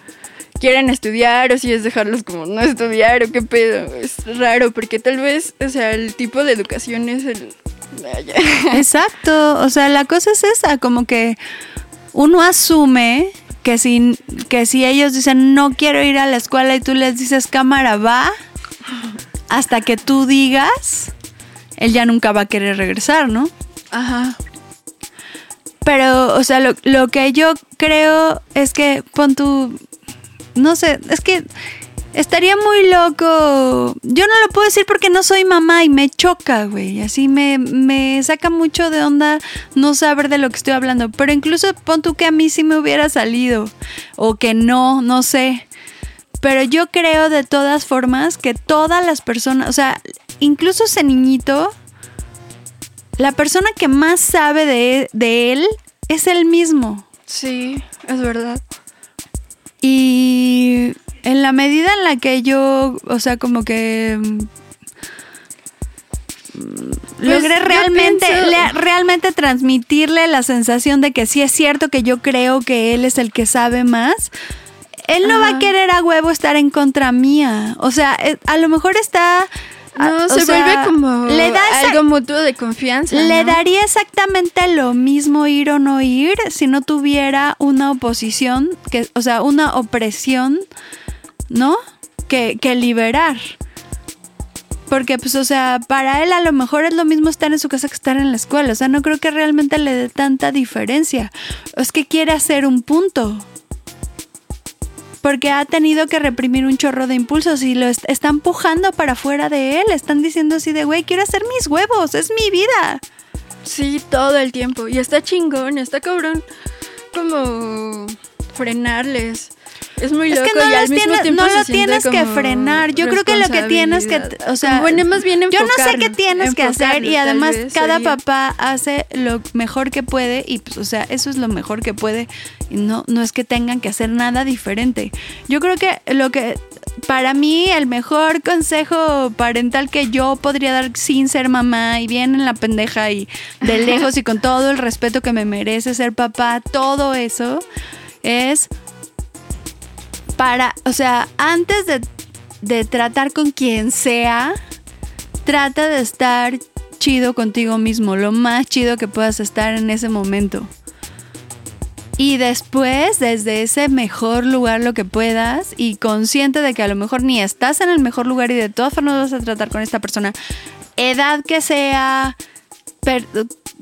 quieran estudiar o si es dejarlos como no estudiar o qué pedo? Es raro porque tal vez, o sea, el tipo de educación es el... Exacto, o sea, la cosa es esa, como que uno asume que si, que si ellos dicen no quiero ir a la escuela y tú les dices cámara va, hasta que tú digas, él ya nunca va a querer regresar, ¿no? Ajá. Pero, o sea, lo, lo que yo creo es que pon tu. No sé, es que estaría muy loco. Yo no lo puedo decir porque no soy mamá y me choca, güey. Así me, me saca mucho de onda no saber de lo que estoy hablando. Pero incluso pon tú que a mí sí me hubiera salido. O que no, no sé. Pero yo creo de todas formas que todas las personas, o sea, incluso ese niñito, la persona que más sabe de, de él es él mismo. Sí, es verdad. Y en la medida en la que yo, o sea, como que mm, logré Pues, yo realmente, le- realmente transmitirle la sensación de que sí es cierto que yo creo que él es el que sabe más. Él no va a querer a huevo estar en contra mía. O sea, eh, a lo mejor está. No, a- o se sea, vuelve como le da algo mutuo de confianza. le ¿no? daría exactamente lo mismo ir o no ir si no tuviera una oposición, que, o sea, una opresión, ¿no? Que, que liberar. Porque, pues, o sea, para él a lo mejor es lo mismo estar en su casa que estar en la escuela. O sea, no creo que realmente le dé tanta diferencia. Es que quiere hacer un punto. Porque ha tenido que reprimir un chorro de impulsos y lo est- está empujando para afuera de él. Están diciendo así de, güey, quiero hacer mis huevos, es mi vida. Sí, todo el tiempo. Y está chingón, está cabrón como frenarles. Es muy Es loco que no, y al los mismo tienes, tiempo no lo tienes que frenar. Yo creo que lo que tienes que, o sea, bueno, más bien yo no sé qué tienes que hacer y además cada papá hace lo mejor que puede y pues, o sea, eso es lo mejor que puede y no no es que tengan que hacer nada diferente. Yo creo que lo que para mí el mejor consejo parental que yo podría dar sin ser mamá y bien en la pendeja y de lejos y con todo el respeto que me merece ser papá, todo eso es para, o sea, antes de, de tratar con quien sea, trata de estar chido contigo mismo, lo más chido que puedas estar en ese momento. Y después, desde ese mejor lugar lo que puedas y consciente de que a lo mejor ni estás en el mejor lugar y de todas formas vas a tratar con esta persona, edad que sea,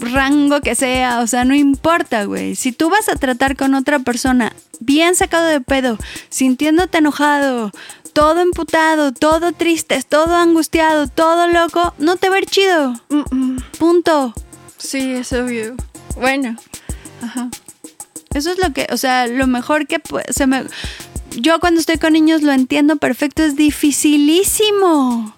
rango que sea, o sea, no importa, güey. Si tú vas a tratar con otra persona bien sacado de pedo, sintiéndote enojado, todo emputado, todo triste, todo angustiado, todo loco, no te va a ir chido. Mm, mm. Punto. Sí, es obvio. Bueno, ajá. Eso es lo que, o sea, lo mejor que se me... Yo cuando estoy con niños lo entiendo perfecto, es dificilísimo.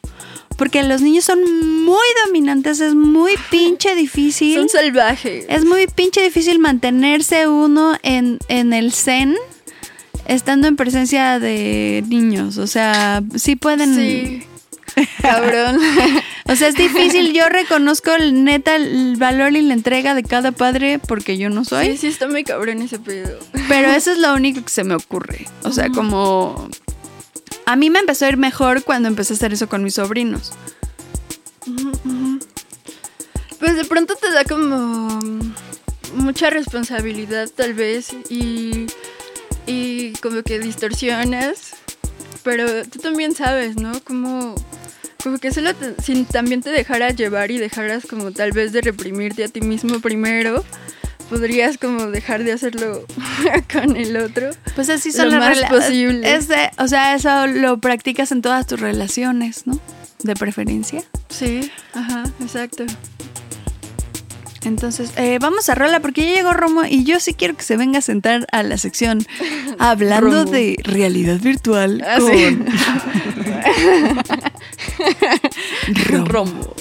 Porque los niños son muy dominantes, es muy pinche difícil. Son salvajes. Es muy pinche difícil mantenerse uno en, en el zen estando en presencia de niños. O sea, sí pueden... Sí. Cabrón. O sea, es difícil. Yo reconozco el, neta el valor y la entrega de cada padre porque yo no soy. Sí, sí, está muy cabrón ese pedo. Pero eso es lo único que se me ocurre. O sea, como... A mí me empezó a ir mejor cuando empecé a hacer eso con mis sobrinos. Pues de pronto te da como mucha responsabilidad tal vez y, y como que distorsionas, pero tú también sabes, ¿no? Como, como que solo te- si también te dejaras llevar y dejaras como tal vez de reprimirte a ti mismo primero, podrías como dejar de hacerlo con el otro. Pues así son Lo las más posible. o sea, eso lo practicas en todas tus relaciones, ¿no? De preferencia. Sí, ajá, exacto. Entonces, eh, vamos a rola porque ya llegó Romo y yo sí quiero que se venga a sentar a la sección hablando Romo. de realidad virtual Ah, con sí. Romo. Romo.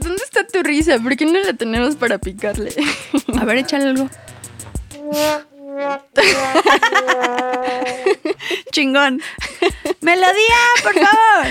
¿Dónde está tu risa? ¿Por qué no la tenemos para picarle? A ver, échale algo. Chingón. Melodía, por favor.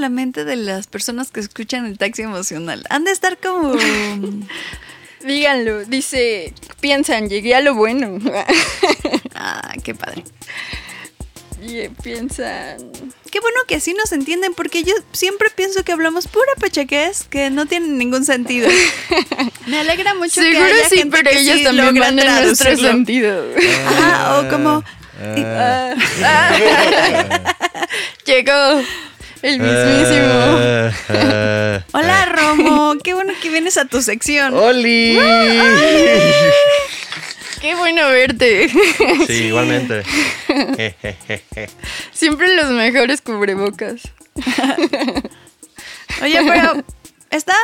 La mente de las personas que escuchan el taxi emocional? Han de estar como... Díganlo, dice, piensan, llegué a lo bueno. Ah, qué padre. y eh, piensan, Qué bueno que así nos entienden, porque yo siempre pienso que hablamos pura pechaquez que no tiene ningún sentido. Me alegra mucho que seguro haya sí, gente pero que ellos sí también van en nuestro sentido. Ajá, o como... Ah, ah. Llegó el mismísimo. Ah, ah, Hola Romo, qué bueno que vienes a tu sección. ¡Oli! Qué bueno verte. Sí, igualmente. Siempre los mejores cubrebocas. Oye, pero está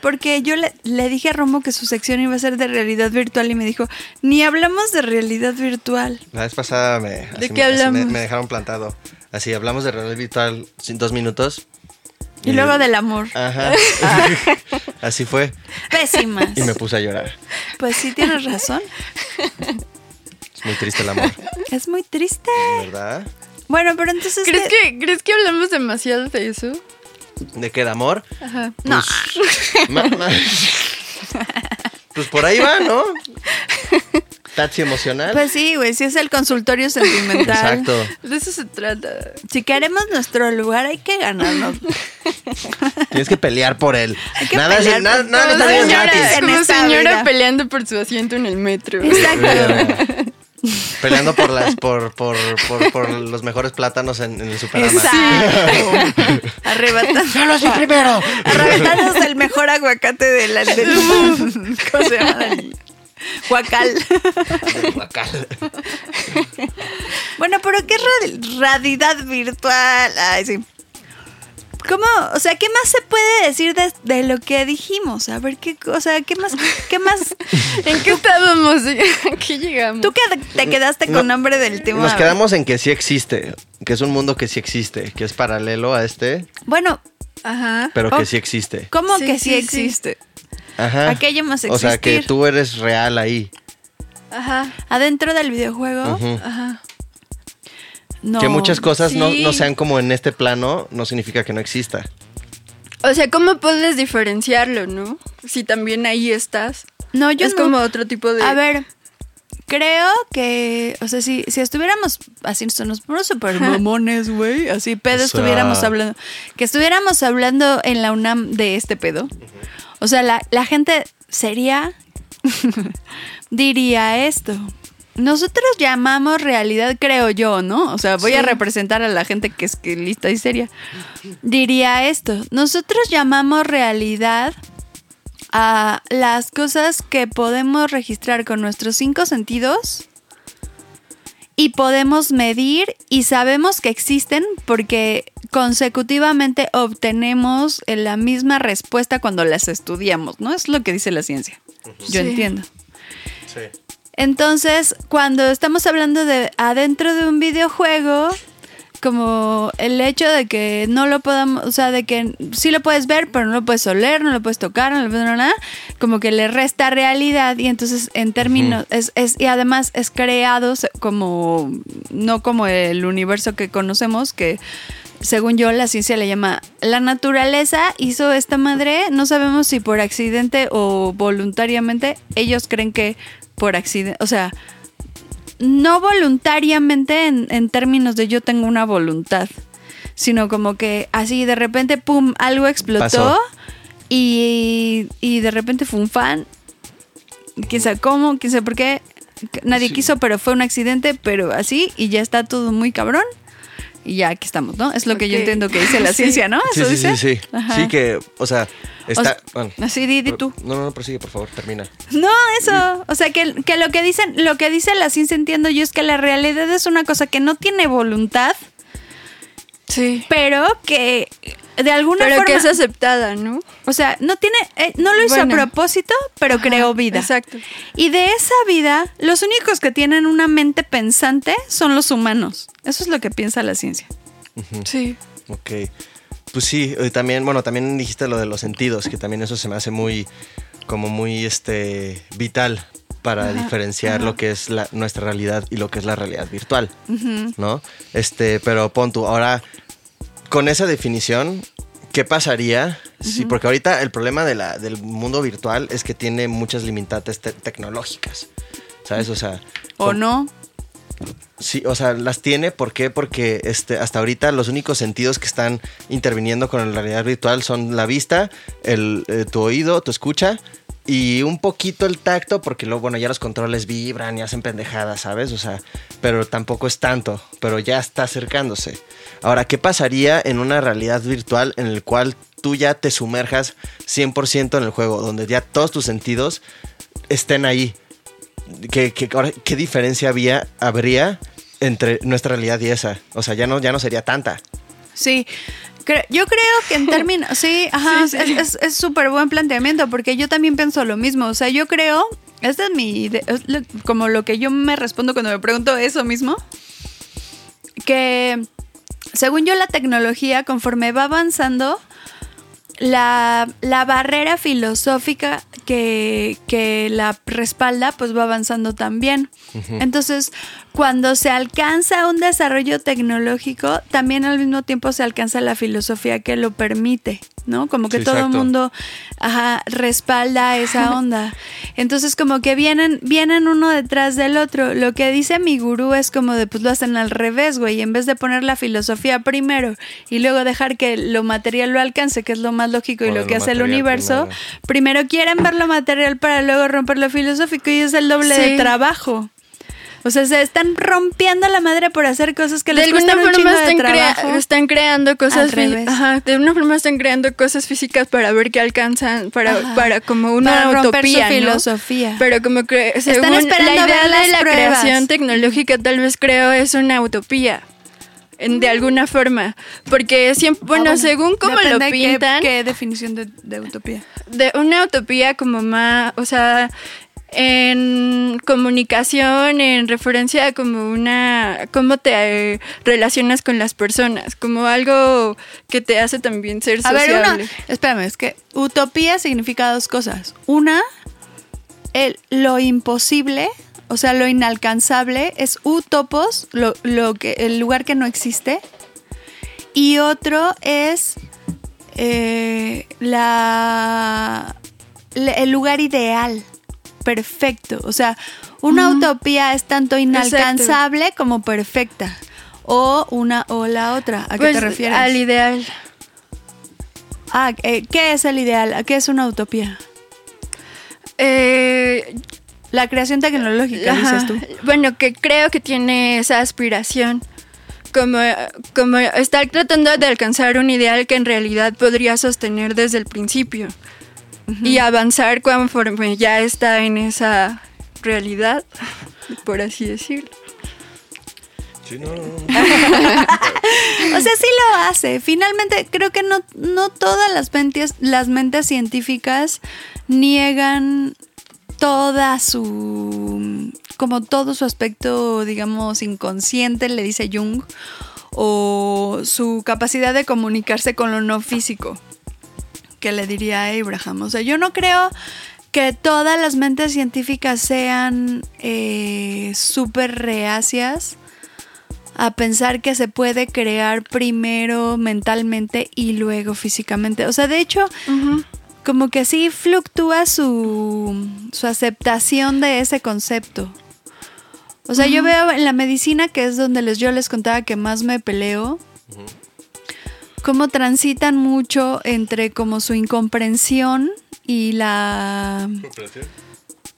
porque yo le, le dije a Romo que su sección iba a ser de realidad virtual y me dijo, ni hablamos de realidad virtual. La vez pasada me, qué me dejaron plantado. Así, hablamos de realidad virtual sin dos minutos. Y luego del amor. Ajá. Así fue. Pésimas. Y me puse a llorar. Pues sí, tienes razón. Es muy triste el amor, Es muy triste. ¿verdad? Bueno, pero entonces... ¿Crees ¿qué- que, ¿Crees que hablamos demasiado de eso? ¿De qué? ¿De amor? Ajá. No. Ma- ma- pues por ahí va, ¿no? Taxi emocional. Pues sí, güey, sí es el consultorio sentimental. Exacto. De eso se trata. Si queremos nuestro lugar, hay que ganarnos. Tienes que pelear por él. que Nada, es- pelear nada, por nada está Señora, gratis. en Como señora vida. peleando por su asiento en el metro. Exacto. Peleando por las, por, por, por, por los mejores plátanos en, en el superama. Exacto. Arrebatados. Yo lo soy primero. Arrebatados del mejor aguacate de la del ¿Cómo se llama? Guacal. Guacal. Bueno, pero ¿qué es realidad virtual? Ay, sí. ¿Cómo? O sea, ¿qué más se puede decir de, de lo que dijimos? A ver, ¿qué, o sea, ¿qué más? ¿Qué más? ¿En qué estábamos? ¿A qué llegamos? Tú que te quedaste con No, hambre del tema. Nos quedamos en que sí existe, que es un mundo que sí existe, que es paralelo a este, Bueno, Ajá. pero Oh. que sí existe. ¿cómo Sí, que sí, sí, sí. Ajá. Aquello más O sea, que existir. tú eres real ahí. Ajá. Adentro del videojuego. Ajá. No. Que muchas cosas no, Sí. no sean como en este plano, no significa que no exista. O sea, ¿cómo puedes diferenciarlo, no? Si también ahí estás. No, yo es no. como otro tipo de. A ver, creo que, o sea, si, si estuviéramos así, nos ponemos súper mamones, güey, así pedo O sea- estuviéramos hablando, que estuviéramos hablando en la UNAM de este pedo, o sea, la, la gente sería, diría esto. Nosotros llamamos realidad, creo yo, ¿no? O sea, voy a representar a la gente que es que lista y seria. Diría esto. Nosotros llamamos realidad a las cosas que podemos registrar con nuestros cinco sentidos y podemos medir y sabemos que existen porque consecutivamente obtenemos la misma respuesta cuando las estudiamos, ¿no? Es lo que dice la ciencia. Yo Sí. entiendo. Sí. Entonces, cuando estamos hablando de adentro de un videojuego, como el hecho de que no lo podamos, o sea, de que sí lo puedes ver, pero no lo puedes oler, no lo puedes tocar, no lo puedes nada, como que le resta realidad y entonces en términos, es, es, y además es creado como, no como el universo que conocemos, que según yo la ciencia le llama, la naturaleza hizo esta madre, no sabemos si por accidente o voluntariamente, ellos creen que por accidente, o sea, no voluntariamente en, en términos de yo tengo una voluntad, sino como que así de repente, pum, algo explotó Pasó. y, y de repente fue un fan, quién sabe cómo, quién sabe por qué, nadie quiso, pero fue un accidente, pero así y ya está todo muy cabrón. Y ya aquí estamos, ¿no? Es lo que yo entiendo que dice la Sí. ciencia, ¿no? Sí, ¿Eso sí, dice? sí, sí. Ajá. Sí, que, o sea, O está. sea, bueno, así di, di tú. No, no, no, prosigue, por favor, termina. No, eso. O sea, que, que lo que dicen, lo que dice la ciencia entiendo yo es que la realidad es una cosa que no tiene voluntad, Sí. pero que de alguna Pero forma. que es aceptada, ¿no? O sea, no tiene, eh, no lo hizo Bueno. a propósito, pero Ajá, creó vida. exacto. Y de esa vida, los únicos que tienen una mente pensante son los humanos. Eso es lo que piensa la ciencia. Sí. Ok. Pues sí, y también, bueno, también dijiste lo de los sentidos, que también eso se me hace muy, como muy, este, vital para diferenciar lo que es la, nuestra realidad y lo que es la realidad virtual, ¿no? Este, pero pon tú, ahora, con esa definición, ¿qué pasaría? si porque ahorita el problema de la, del mundo virtual es que tiene muchas limitantes te- tecnológicas, ¿sabes? O sea... ¿O con- no? Sí, o sea, las tiene, ¿por qué? Porque este, hasta ahorita los únicos sentidos que están interviniendo con la realidad virtual son la vista, el, eh, tu oído, tu escucha y un poquito el tacto, porque luego, bueno, ya los controles vibran y hacen pendejadas, ¿sabes? O sea, pero tampoco es tanto, pero ya está acercándose. Ahora, ¿qué pasaría en una realidad virtual en el cual tú ya te sumerjas 100% en el juego, donde ya todos tus sentidos estén ahí? ¿Qué, qué, ¿qué diferencia había, habría entre nuestra realidad y esa? O sea, ya no, ya no sería tanta. Sí. Yo creo que en términos, sí, ajá, Sí, sí. es- súper buen planteamiento porque yo también pienso lo mismo. O sea, yo creo, esta es mi, es como lo que yo me respondo cuando me pregunto eso mismo, que según yo la tecnología conforme va avanzando, la, la barrera filosófica que, que la respalda, pues va avanzando también. Entonces, cuando se alcanza un desarrollo tecnológico, también al mismo tiempo se alcanza la filosofía que lo permite, ¿no? Como que Sí, todo el mundo ajá, respalda esa onda. Entonces, como que vienen, vienen uno detrás del otro. Lo que dice mi gurú es como de, pues lo hacen al revés, güey. En vez de poner la filosofía primero y luego dejar que lo material lo alcance, que es lo más lógico y lo que lo hace el universo, primero. primero quieren ver lo material para luego romper lo filosófico y es el doble de trabajo. O sea, se están rompiendo la madre por hacer cosas que de les un forma chingo de están, crea- trabajo. están creando cosas ajá, de alguna forma están creando cosas físicas para ver qué alcanzan para Ajá. para como una Para utopía su ¿no? filosofía. pero como que según esperando la idea ver las de la pruebas. creación tecnológica tal vez creo es una utopía en- de alguna forma porque siempre bueno, Ah, según como lo Depende qué- pintan ¿Qué, definición de, de utopía? de una utopía como más, o sea, en comunicación, en referencia a como una, cómo te eh, relacionas con las personas, como algo que te hace también ser A ver, sociable. una, espérame, es que utopía significa dos cosas. Una, el, lo imposible, o sea, lo inalcanzable, es utopos, lo, lo que, el lugar que no existe. Y otro es eh, la, la- el lugar ideal, perfecto. O sea, Una utopía es tanto inalcanzable como perfecta. O una o la otra. ¿A qué Pues, te refieres? Al ideal. Ah, eh, ¿qué es el ideal? ¿A ¿Qué es una utopía? Eh, La creación tecnológica, Ajá. dices tú. Bueno, que creo que tiene esa aspiración. Como, como estar tratando de alcanzar un ideal que en realidad podría sostener desde el principio. Y avanzar conforme ya está en esa realidad, por así decirlo. O sea, sí lo hace. Finalmente, creo que no, no todas las mentes, las mentes científicas niegan toda su. como todo su aspecto, digamos, inconsciente, le dice Jung, o su capacidad de comunicarse con lo no físico, que le diría a Abraham. O sea, yo no creo que todas las mentes científicas sean eh, súper reacias a pensar que se puede crear primero mentalmente y luego físicamente. O sea, de hecho, como que sí fluctúa su, su aceptación de ese concepto. O sea, yo veo en la medicina, que es donde les, yo les contaba que más me peleo, cómo transitan mucho entre como su incomprensión y la...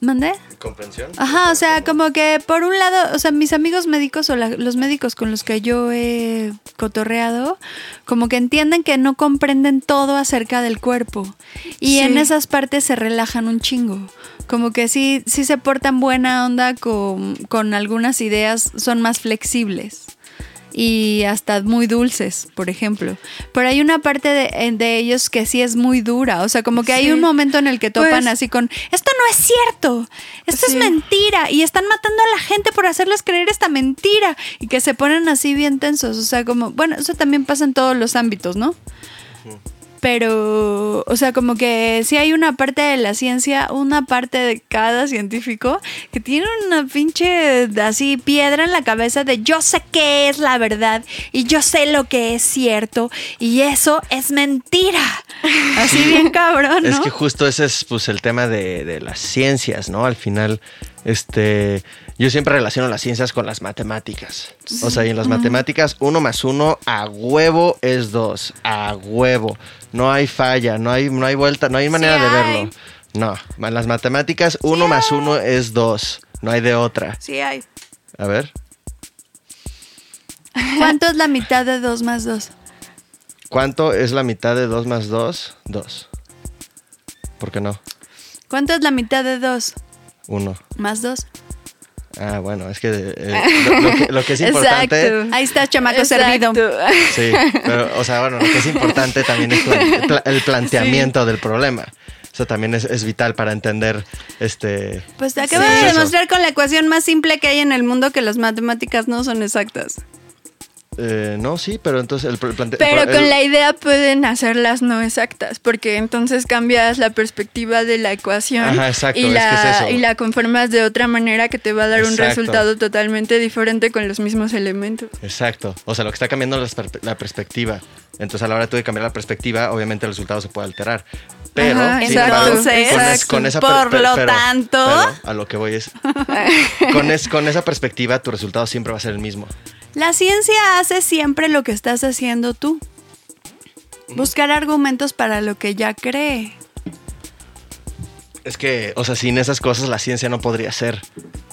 ¿Mandé? ¿Comprensión? Ajá, o sea, como que por un lado, o sea, mis amigos médicos o la- los médicos con los que yo he cotorreado, como que entienden que no comprenden todo acerca del cuerpo. Y Sí. en esas partes se relajan un chingo. Como que sí, sí se portan buena onda con, con algunas ideas, son más flexibles. Y hasta muy dulces, por ejemplo. Pero hay una parte de, de ellos que sí es muy dura. O sea, como que hay un momento en el que topan Pues- así con, esto no es cierto, esto Sí. es mentira. Y están matando a la gente por hacerles creer esta mentira. Y que se ponen así bien tensos. O sea, como, bueno, eso también pasa en todos los ámbitos, ¿no? Pero, o sea, como que sí hay una parte de la ciencia, una parte de cada científico que tiene una pinche así piedra en la cabeza de yo sé qué es la verdad y yo sé lo que es cierto y eso es mentira. Así bien cabrón, ¿no? Es que justo ese es pues el tema de, de las ciencias, ¿no? Al final, este, yo siempre relaciono las ciencias con las matemáticas. O sea, y en las matemáticas, uno más uno a huevo es dos, a huevo. No hay falla, no hay, no hay vuelta, no hay manera de hay. verlo. No, en las matemáticas, uno más uno es dos, no hay de otra. Sí hay. A ver, ¿Cuánto es la mitad de 2 más 2? ¿cuánto es la mitad de dos más dos? Dos. ¿Por qué no? ¿Cuánto es la mitad de 2 Uno. más 2? Ah, bueno, es que eh, lo, lo que lo que es importante... Exacto. Ahí está, chamaco Exacto. servido. Sí, pero, o sea, bueno, lo que es importante también es el, pla- el planteamiento del problema. Eso también es, es vital para entender este. Pues te acabo Sí, de demostrar con la ecuación más simple que hay en el mundo que las matemáticas no son exactas. Eh, no, sí, pero entonces el, plante- Pero el- con la idea pueden hacerlas no exactas, porque entonces cambias la perspectiva de la ecuación Ajá, exacto, y, es la, que es eso. y la conformas de otra manera que te va a dar un resultado totalmente diferente con los mismos elementos. Exacto. O sea, lo que está cambiando es la, per- la perspectiva. Entonces, a la hora de cambiar la perspectiva, obviamente el resultado se puede alterar. Pero, Ajá, sin exacto, embargo, Entonces, con, es- con esa por per- lo pero- tanto- pero a lo que voy es. con, es- con esa perspectiva, tu resultado siempre va a ser el mismo. La ciencia hace siempre lo que estás haciendo tú. Buscar argumentos para lo que ya cree. Es que, o sea, sin esas cosas la ciencia no podría ser.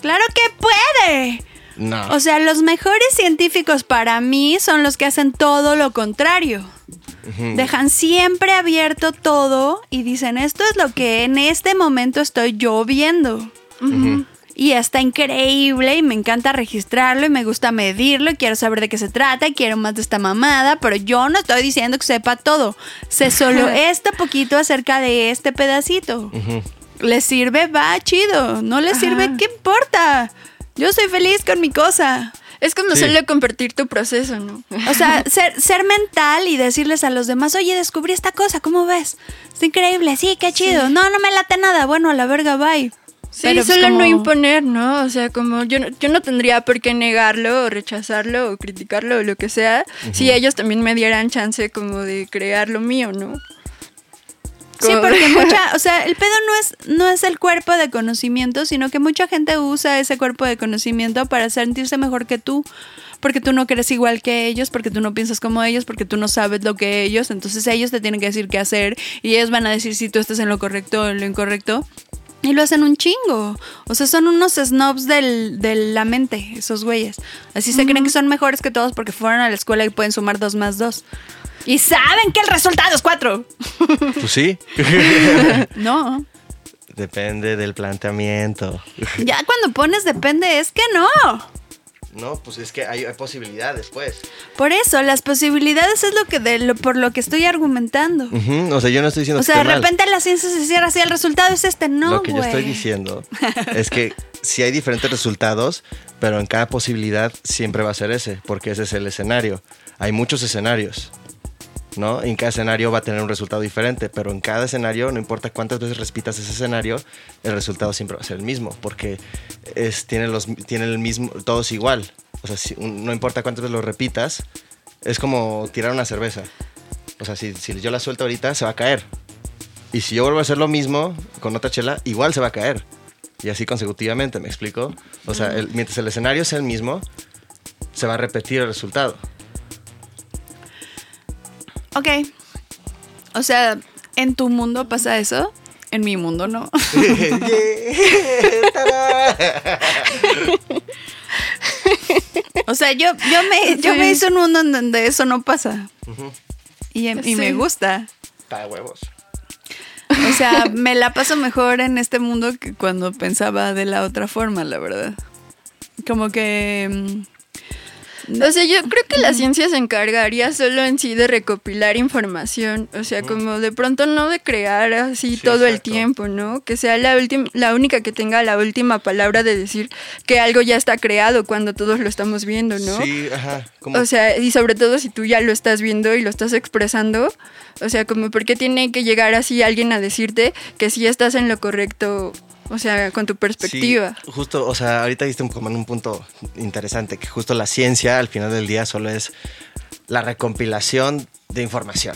Claro que puede. No. O sea, los mejores científicos para mí son los que hacen todo lo contrario. Dejan siempre abierto todo y dicen, esto es lo que en este momento estoy yo viendo. Y está increíble y me encanta registrarlo y me gusta medirlo y quiero saber de qué se trata y quiero más de esta mamada, pero yo no estoy diciendo que sepa todo. Sé solo este poquito acerca de este pedacito. ¿Le sirve? Va, chido. ¿No le sirve? ¿Qué importa? Yo soy feliz con mi cosa. Es como Sí. solo compartir tu proceso, ¿no? O sea, ser, ser mental y decirles a los demás, oye, descubrí esta cosa, ¿cómo ves? Está increíble, sí, qué chido. No, no me late nada. Bueno, a la verga, bye. Sí, Pero, pues, solo no imponer, ¿no? O sea, como yo, no- yo no tendría por qué negarlo o rechazarlo o criticarlo o lo que sea, si ellos también me dieran chance como de crear lo mío, ¿no? Sí, porque mucha, o sea, el pedo no es, no es el cuerpo de conocimiento, sino que mucha gente usa ese cuerpo de conocimiento para sentirse mejor que tú. Porque tú no crees igual que ellos, porque tú no piensas como ellos, porque tú no sabes lo que ellos. Entonces ellos te tienen que decir qué hacer y ellos van a decir si tú estás en lo correcto o en lo incorrecto. Y lo hacen un chingo. O sea, son unos snobs del, de la mente, esos güeyes. Así se creen que son mejores que todos porque fueron a la escuela y pueden sumar dos más dos. Y saben que el resultado es cuatro. Pues sí. No. Depende del planteamiento. Ya cuando pones depende, es que no. No, pues es que hay, hay posibilidades, pues. Por eso, las posibilidades es lo que de lo, por lo que estoy argumentando. O sea, yo no estoy diciendo O que sea, de mal. repente la ciencia se cierra así, el resultado es este, no, Lo que yo estoy diciendo es que sí hay diferentes resultados, pero en cada posibilidad siempre va a ser ese, porque ese es el escenario. Hay muchos escenarios, ¿no? En cada escenario va a tener un resultado diferente, pero en cada escenario, no importa cuántas veces repitas ese escenario, el resultado siempre va a ser el mismo, porque es, tiene, los, tiene el mismo, todo es igual. O sea, no importa cuántas veces lo repitas, es como tirar una cerveza. O sea, si, si yo la suelto ahorita, se va a caer. Y si yo vuelvo a hacer lo mismo con otra chela, igual se va a caer. Y así consecutivamente, ¿me explico? O sea, mientras el escenario sea el mismo, se va a repetir el resultado. Ok. O sea, ¿en tu mundo pasa eso? En mi mundo no. O sea, yo, yo, me, yo Sí. me hice un mundo en donde eso no pasa. Y, y me gusta. Para huevos. O sea, me la paso mejor en este mundo que cuando pensaba de la otra forma, la verdad. Como que... O sea, yo creo que la ciencia se encargaría solo en sí de recopilar información, o sea, como de pronto no de crear así Sí, todo el tiempo, ¿no? Que sea la última la única que tenga la última palabra de decir que algo ya está creado cuando todos lo estamos viendo, ¿no? Sí, ajá. O sea, y sobre todo si tú ya lo estás viendo y lo estás expresando, o sea, como por qué tiene que llegar así alguien a decirte que sí estás en lo correcto, o sea, con tu perspectiva. Justo, o sea, ahorita diste un- como en un punto interesante, que justo la ciencia al final del día solo es la recompilación de información.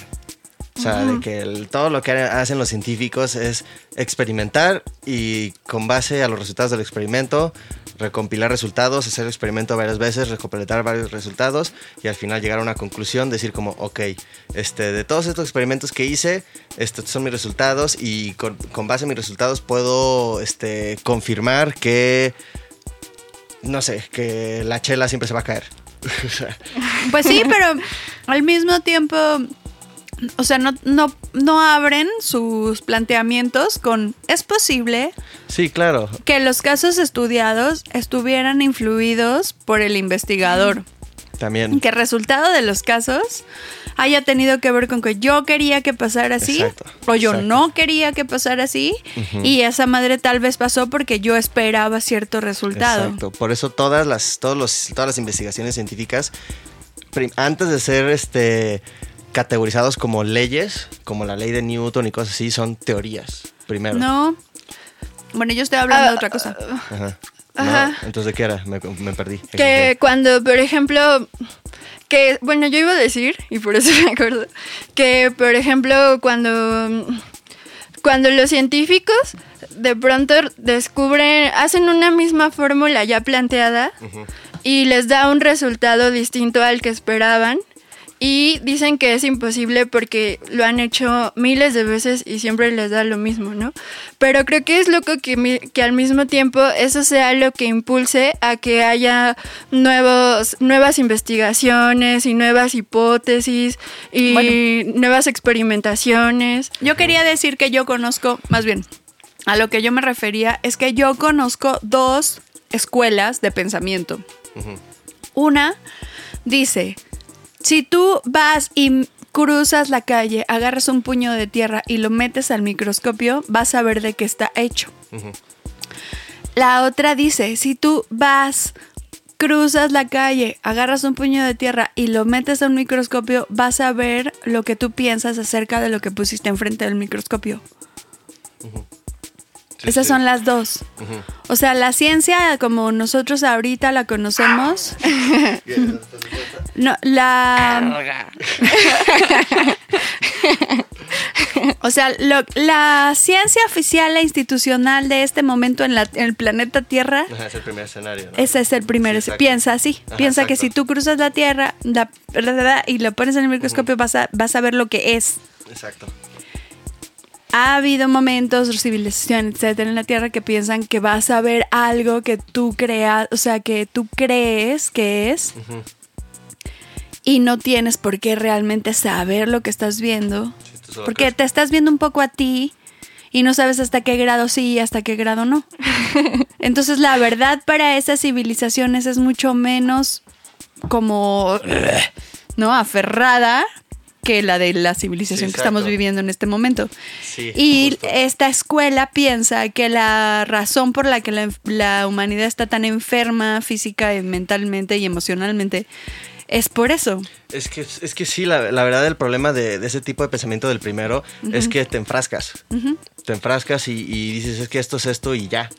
O sea, de que el- todo lo que hacen los científicos es experimentar y con base a los resultados del experimento, recompilar resultados, hacer el experimento varias veces, recopilar varios resultados y al final llegar a una conclusión, decir como, ok, este, de todos estos experimentos que hice, estos son mis resultados y con, con base a mis resultados puedo este, confirmar que, no sé, que la chela siempre se va a caer. Pues sí, pero al mismo tiempo, o sea, no, no, no abren sus planteamientos con, es posible sí, claro. que los casos estudiados estuvieran influidos por el investigador. También. Que el resultado de los casos haya tenido que ver con que yo quería que pasara así Exacto, o yo exacto. no quería que pasara así y esa madre tal vez pasó porque yo esperaba cierto resultado. Exacto. Por eso todas las, todos los, todas las investigaciones científicas, antes de ser este, categorizados como leyes, como la ley de Newton y cosas así, son teorías. Primero. No. Bueno, yo estoy hablando Ah, de otra cosa. Ajá. Ajá. No, entonces, ¿de qué era? Me, me perdí. Que cuando, por ejemplo, que, bueno, yo iba a decir, y por eso me acuerdo, que, por ejemplo, cuando, cuando los científicos de pronto descubren, hacen una misma fórmula ya planteada y les da un resultado distinto al que esperaban. Y dicen que es imposible porque lo han hecho miles de veces y siempre les da lo mismo, ¿no? Pero creo que es loco que, mi- que al mismo tiempo eso sea lo que impulse a que haya nuevos, nuevas investigaciones y nuevas hipótesis y nuevas experimentaciones. Yo quería decir que yo conozco, más bien, a lo que yo me refería es que yo conozco dos escuelas de pensamiento. Una dice, si tú vas y cruzas la calle, agarras un puño de tierra y lo metes al microscopio, vas a ver de qué está hecho. La otra dice, si tú vas, cruzas la calle, agarras un puño de tierra y lo metes a un microscopio, vas a ver lo que tú piensas acerca de lo que pusiste enfrente del microscopio. Esas son las dos. O sea, la ciencia, como nosotros ahorita la conocemos, no, la... O sea, lo- la ciencia oficial e institucional de este momento en, la- en el planeta Tierra, Ajá, es el primer escenario. ¿no? ese es el primer. Sí, piensa así. Ajá, piensa que si tú cruzas la Tierra la- la- la- y lo pones en el microscopio, vas, a, vas a ver lo que es. Exacto. Ha habido momentos, civilización, etcétera, en la Tierra que piensan que vas a ver algo que tú creas, o sea, que tú crees que es. Y no tienes por qué realmente saber lo que estás viendo. Sí, Porque te estás viendo un poco a ti y no sabes hasta qué grado sí y hasta qué grado no. Entonces la verdad para esas civilizaciones es mucho menos como, ¿no? Aferrada que la de la civilización que estamos viviendo en este momento. Sí, y justo. esta escuela piensa que la razón por la que la, la humanidad está tan enferma física y mentalmente y emocionalmente es por eso. Es que, es que sí, la, la verdad el problema de, de ese tipo de pensamiento del primero es que te enfrascas. Te enfrascas y, y dices, es que esto es esto y ya.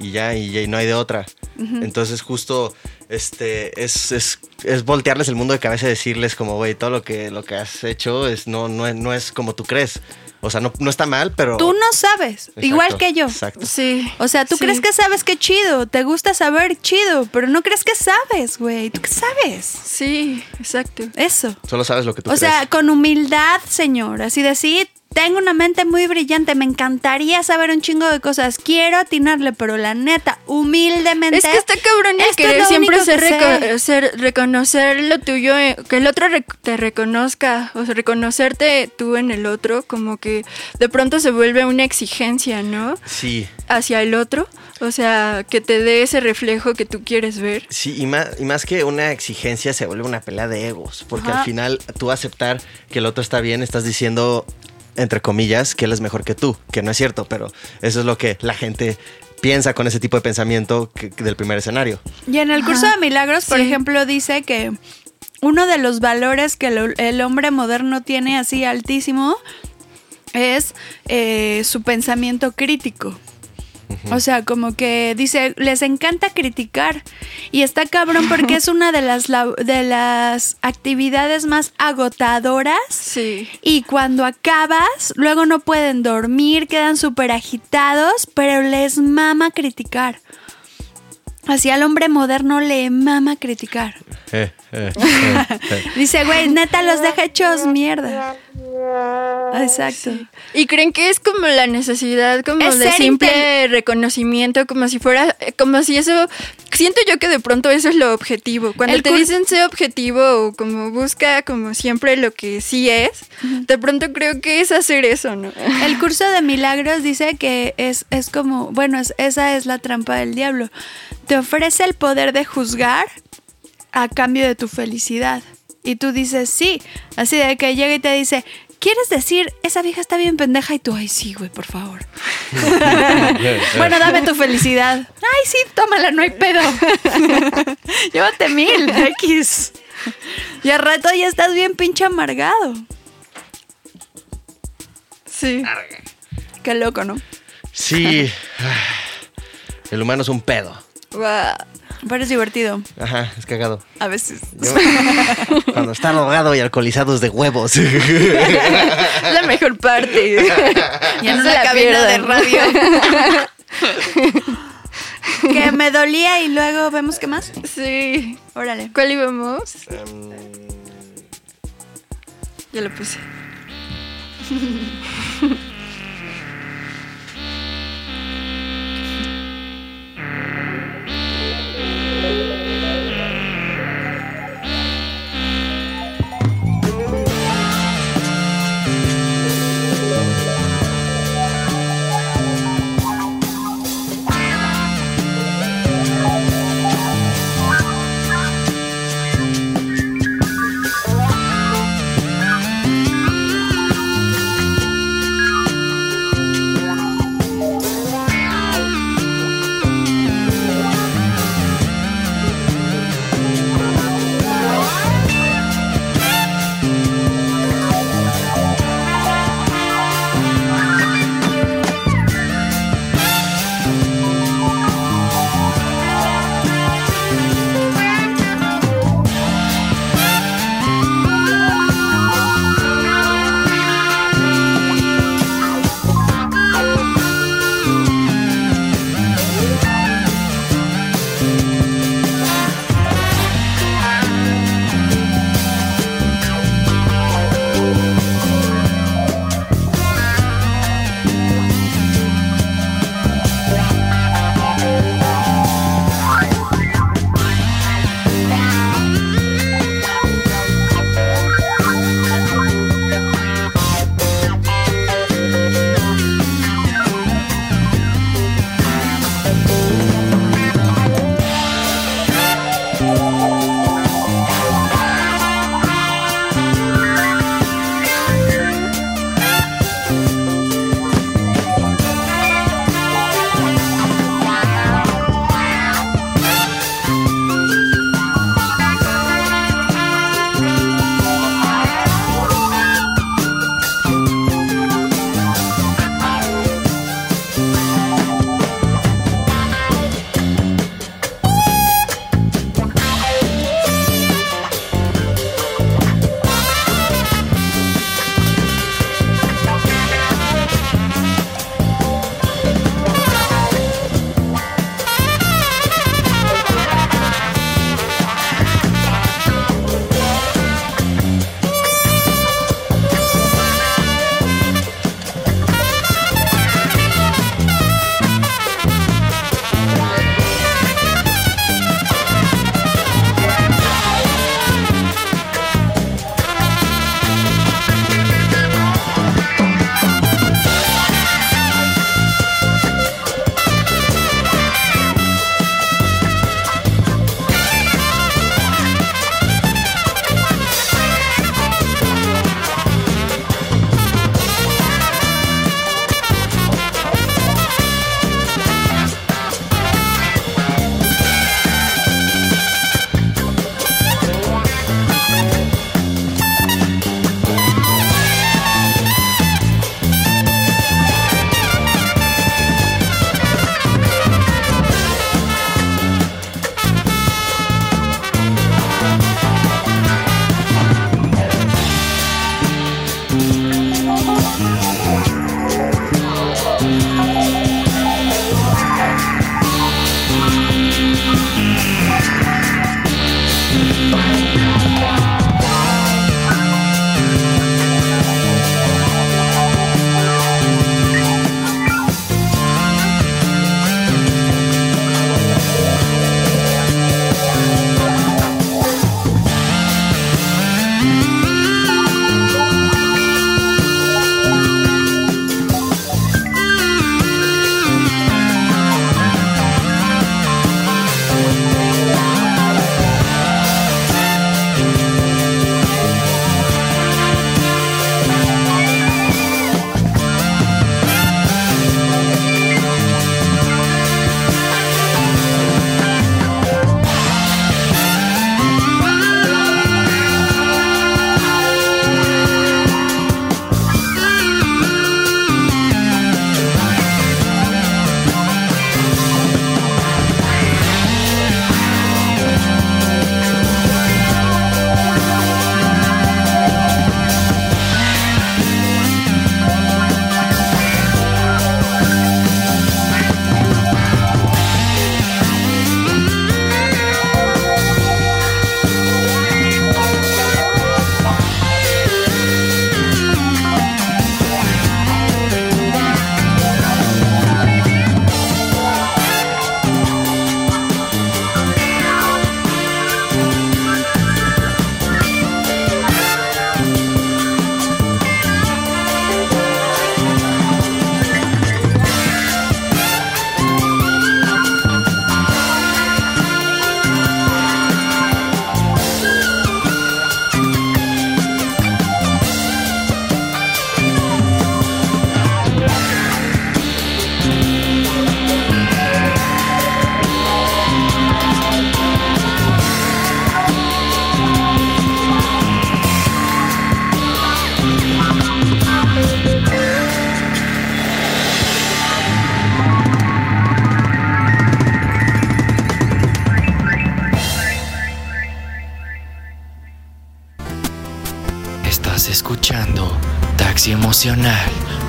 Y ya, y, ya, y no hay de otra. Entonces justo este es, es, es voltearles el mundo de cabeza y decirles como, güey, todo lo que, lo que has hecho es, no, no, es- no es como tú crees. O sea, no, no está mal, pero... Tú no sabes, Exacto, igual que yo. Exacto. Sí. O sea, tú Sí. crees que sabes que chido, te gusta saber chido, pero no crees que sabes, güey. ¿Tú qué sabes? Sí, exacto. Eso. Solo sabes lo que tú O sea, crees. con humildad, señor. Así de sí, tengo una mente muy brillante, me encantaría saber un chingo de cosas. Quiero atinarle, pero la neta, humildemente. Es que está cabrón el querer lo siempre único ser, que reco- sé. ser- reconocer lo tuyo, eh, que el otro rec- te reconozca, o sea, reconocerte tú en el otro, como que de pronto se vuelve una exigencia, ¿no? Sí. Hacia el otro, o sea, que te dé ese reflejo que tú quieres ver. Sí, y más, y más que una exigencia se vuelve una pelea de egos, porque Ajá. al final tú aceptar que el otro está bien, estás diciendo, entre comillas, que él es mejor que tú, que no es cierto, pero eso es lo que la gente piensa con ese tipo de pensamiento que- que del primer escenario. Y en el curso Ajá, de milagros, por sí. ejemplo, dice que uno de los valores que el, el hombre moderno tiene así altísimo es eh, su pensamiento crítico. O sea, como que dice, les encanta criticar. Y está cabrón porque es una de las, la- de las actividades más agotadoras. Sí. Y cuando acabas, luego no pueden dormir, quedan súper agitados, pero les mama criticar. Así al hombre moderno le mama criticar. Eh, eh, Dice, güey, neta los deja hechos mierda. Exacto. Y creen que es como la necesidad como Es de simple reconocimiento, como si fuera, como si eso, siento yo que de pronto eso es lo objetivo. Cuando El te dicen sé objetivo o como busca como siempre lo que sí es, de pronto creo que es hacer eso, ¿no? El curso de milagros dice que es, es como, bueno, es- esa es la trampa del diablo. Te ofrece el poder de juzgar a cambio de tu felicidad. Y tú dices, sí. Así de que llega y te dice, ¿quieres decir, esa vieja está bien pendeja? Y tú, ay, sí, güey, por favor. bueno, dame tu felicidad. Ay, sí, tómala, no hay pedo. Llévate mil, X. Y al rato ya estás bien pinche amargado. Sí. Qué loco, ¿no? Sí. El humano es un pedo. Pero es divertido. Ajá, es cagado. A veces. Yo- cuando está drogado y alcoholizado es de huevos. Es la mejor parte. Ya No la cabina de radio. que me dolía y luego vemos qué más. Sí. Órale. ¿Cuál íbamos? Em, Ya lo puse. Música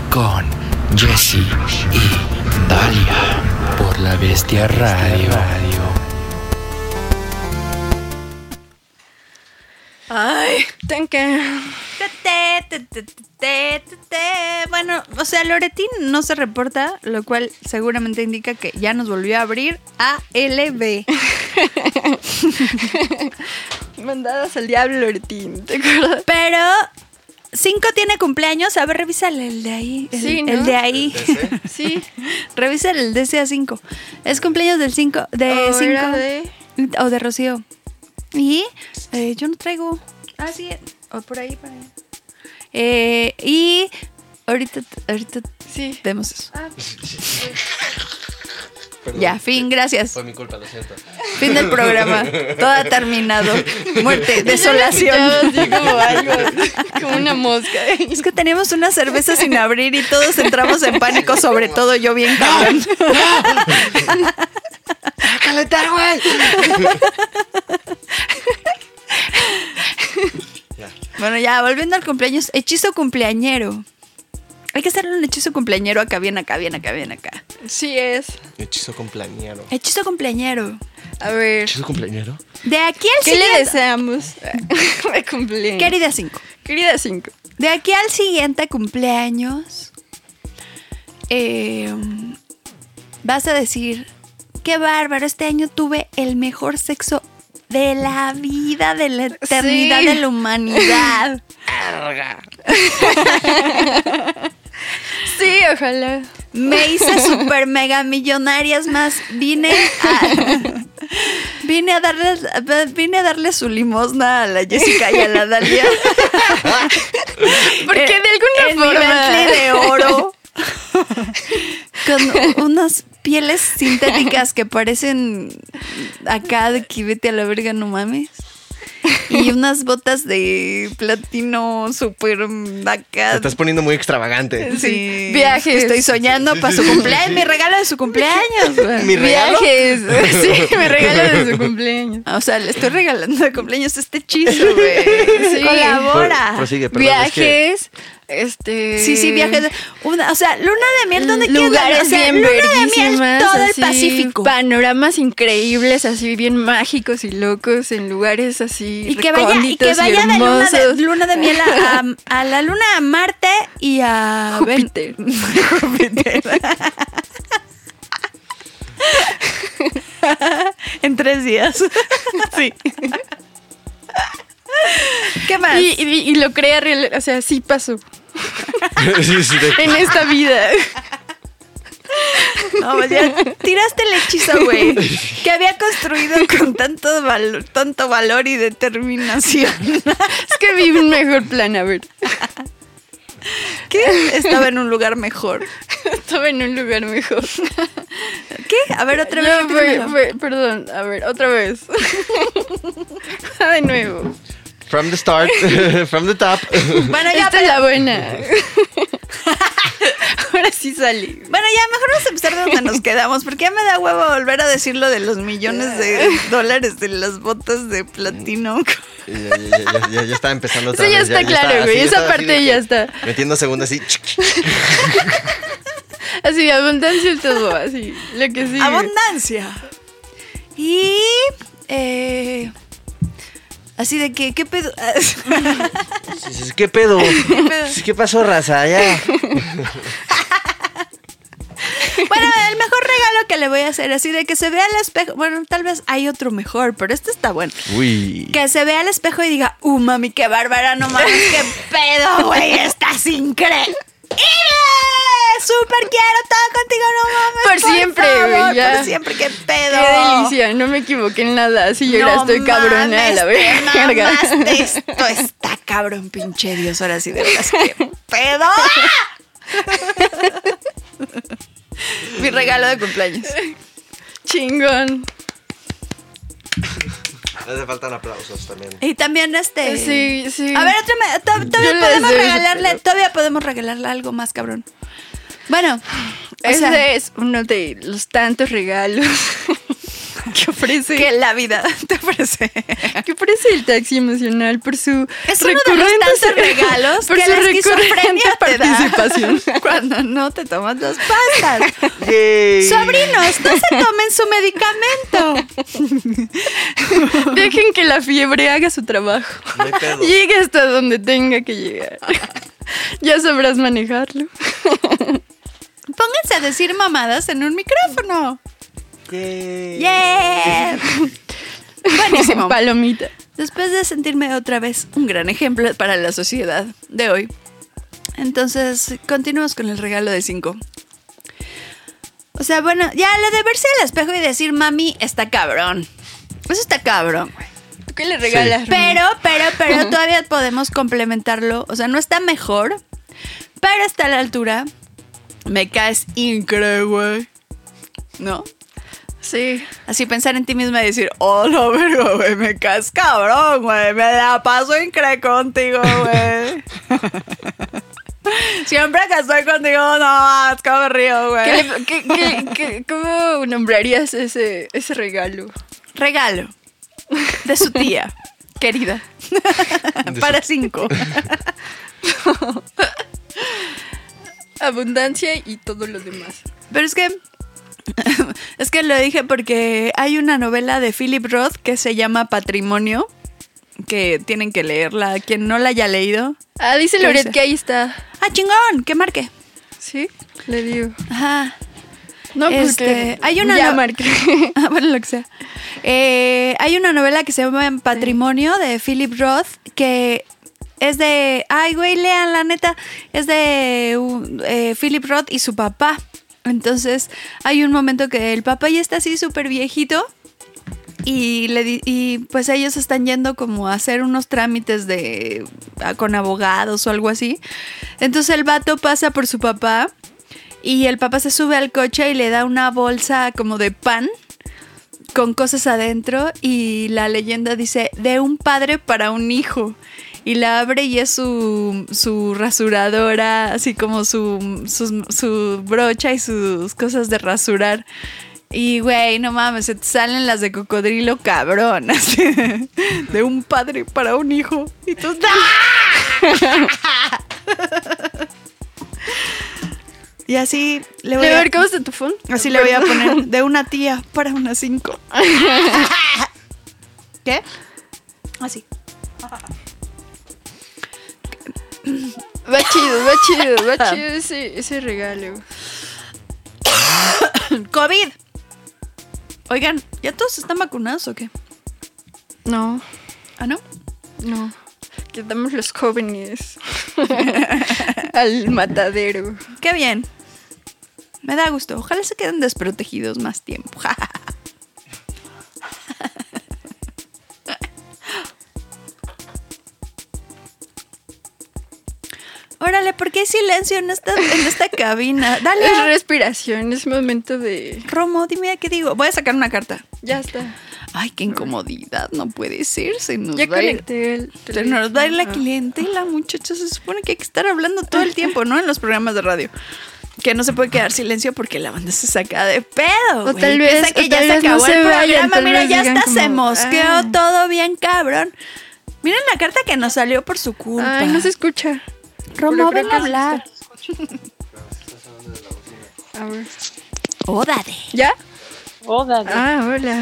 Con Jesse y Dalia por la Bestia Radio. Ay, thank. Bueno, o sea, Loretín no se reporta, lo cual seguramente indica que ya nos volvió a abrir ALB. Mandadas al diablo, Loretín. ¿Te acuerdas? Pero 5 tiene cumpleaños. A ver, revisa el de ahí. El, Sí, ¿no? el de ahí. Sí. revisa el DCA 5. Es cumpleaños del 5. De O 5. era de- O de Rocío. Y eh, yo no traigo. Ah, sí. O por ahí, por ahí. Eh, y ahorita, ahorita Sí. vemos eso. Perdón. Ya, fin, gracias. Fue mi culpa, lo siento. Fin del programa. Todo ha terminado. Muerte, desolación. Así como algo, como una mosca. Es que teníamos una cerveza sin abrir y todos entramos en pánico, sobre todo yo bien cabrón. ¡Calentar, güey! Bueno, ya, volviendo al cumpleaños, hechizo cumpleañero. Hay que hacerle un hechizo cumpleañero acá, bien acá, bien acá, bien acá. Sí es. Hechizo cumpleañero. Hechizo cumpleañero. A ver. ¿Hechizo cumpleañero? De aquí al ¿Qué le siguiente. deseamos? de cumpleaños. Querida 5. Querida 5. De aquí al siguiente cumpleaños, eh, vas a decir, qué bárbaro, este año tuve el mejor sexo de la vida, de la eternidad, Sí. de la humanidad. Sí, ojalá. Me hice super mega millonarias más. Vine a. Vine a darle, vine a darle su limosna a la Jessica y a la Dalia. Porque de alguna en forma. De oro. Con unas pieles sintéticas que parecen acá de que vete a la verga, no mames. Y unas botas de platino súper acá. Te estás poniendo muy extravagante. Sí. Viajes. Estoy soñando para su cumpleaños, mi regalo de su cumpleaños. Mi regalo. Viajes. Sí, me regalo de su cumpleaños. O sea, le estoy regalando de cumpleaños este hechizo, güey. Sí. Colabora. Pro- prosigue, perdón, es que- Viajes. Este... Sí, sí, viajes. de- una- o sea, luna de miel, ¿dónde quieres? lugares O sea, bien luna de miel, todo así, el Pacífico. Panoramas increíbles, así bien mágicos y locos en lugares así Y que vaya, y que de luna de, luna de miel a, a- a la luna a Marte y a Júpiter. Júpiter. en tres días. sí. ¿Qué más? Y, y- y lo crea real, o sea, sí pasó Sí, sí, de- en esta vida. No, pues ya tiraste el hechizo, güey. Que había construido con tanto, val- tanto valor y determinación. Es que vi un mejor plan, a ver. Que estaba en un lugar mejor. Estaba en un lugar mejor. ¿Qué? A ver, otra vez. No, fue- repítemelo. fue- perdón, a ver, otra vez. de nuevo. From the start, from the top. Bueno, ya, Esta es la buena. Ahora sí salí. Bueno, ya mejor vamos a empezar de donde nos quedamos, porque ya me da huevo volver a decir lo de los millones de dólares de las botas de platino. Ya, ya, ya, ya, ya estaba empezando otra Eso ya vez, está claro, güey, esa así parte ya está. Metiendo segundos así. Así, abundancia y todo, así. Lo que sigue. Abundancia. Y. Eh, así de que, ¿qué pedo? ¿Qué pedo? ¿Qué pasó, raza? Ya. Bueno, el mejor regalo que le voy a hacer, así de que se vea al espejo. Bueno, tal vez hay otro mejor, pero este está bueno. Uy. Que se vea al espejo y diga, uh, mami, qué bárbara, no mames, qué pedo, güey, estás increíble. Súper quiero todo contigo, no mames. Por siempre, güey, ya. Por siempre, qué pedo. Qué delicia, no me equivoqué en nada. Así yo ahora No estoy cabrona a la verga. Esto está cabrón, pinche Dios. Ahora sí, de veras, qué pedo. Mi regalo de cumpleaños. Chingón. Hace faltan aplausos también. Y también este. Sí, sí. A ver, otra todavía podemos regalarle, todavía podemos regalarle algo más cabrón. Bueno, o Ese sea, es uno de los tantos regalos que ofrece. que la vida te ofrece. que ofrece el taxi emocional por su Es uno de los tantos regalos por que su la recurrente esquizofrenia te da participación. cuando no te tomas las pastas. Yay. Sobrinos, no se tomen su medicamento. Dejen que la fiebre haga su trabajo. No. Llegue hasta donde tenga que llegar. ya sabrás manejarlo. Pónganse a decir mamadas en un micrófono. Yay. ¡Yeah! Buenísimo. Palomita. Después de sentirme otra vez un gran ejemplo para la sociedad de hoy. Entonces, continuamos con el regalo de 5. O sea, bueno, ya lo de verse al espejo y decir mami está cabrón. Eso está cabrón, güey. ¿Tú qué le regalas? Pero, pero, pero todavía podemos complementarlo. O sea, no está mejor, pero está a la altura. Me caes increíble, güey. ¿No? Sí. Así pensar en ti misma y decir, oh, la verga, güey, me caes cabrón, güey, me la paso increíble contigo, güey. Siempre que estoy contigo, no, es que me río, ¿Qué güey. le- qué- qué- qué- ¿Cómo nombrarías ese, ese regalo? Regalo de su tía, querida. Para cinco. Abundancia y todo lo demás. Pero es que. Es que lo dije porque hay una novela de Philip Roth que se llama Patrimonio. Que tienen que leerla. Quien no la haya leído. Ah, dice ¿Qué Loret que ahí está. ¡Ah, chingón! ¡Que marque! Sí, le digo. Ajá. No, pues Este, que hay una Ya no- marqué. Ah, bueno, lo que sea. Eh, hay una novela que se llama Patrimonio de Philip Roth que es de. Ay, güey, lean, la neta. Es de uh, eh, Philip Roth y su papá. Entonces, hay un momento que el papá ya está así súper viejito. Y, le y pues ellos están yendo como a hacer unos trámites de con abogados o algo así. Entonces el vato pasa por su papá y el papá se sube al coche y le da una bolsa como de pan con cosas adentro y la leyenda dice de un padre para un hijo. Y la abre y es su, su rasuradora, así como su, sus- su brocha y sus cosas de rasurar. Y güey, no mames, se te salen las de cocodrilo cabrón. así de, un padre para un hijo. Y tú, ¡ah! Y así le voy A a, ver, ¿cómo está tu phone? así le voy a poner de una tía para una cinco. ¿Qué? Así. Va chido, va chido, va chido ese, ese regalo. COVID. Oigan, ¿ya todos están vacunados o qué? No, ¿Ah, no? no. Quedamos los jóvenes al matadero. Qué bien. Me da gusto. Ojalá se queden desprotegidos más tiempo. Órale, ¿por qué hay silencio en esta, en esta cabina? Dale. Es respiración, es momento de. Romo, dime qué digo. Voy a sacar una carta. Ya está. Ay, qué incomodidad. No puede ser. Se nos Ya va conecté el. se nos va a ir la clientela, muchachos. Se supone que hay que estar hablando todo el tiempo, ¿no? En los programas de radio. Que no se puede quedar silencio porque la banda se saca de pedo. O tal vez- Piensa que o ya tal se vez no acabó se el vayan, programa. Mira, ya hasta se como, mosqueó ah. todo bien cabrón. Miren la carta que nos salió por su culpa. Ay, no se escucha. Romo, ven a hablar. A ver. Ódate. ¿Ya? Oh, dale. Ah, hola.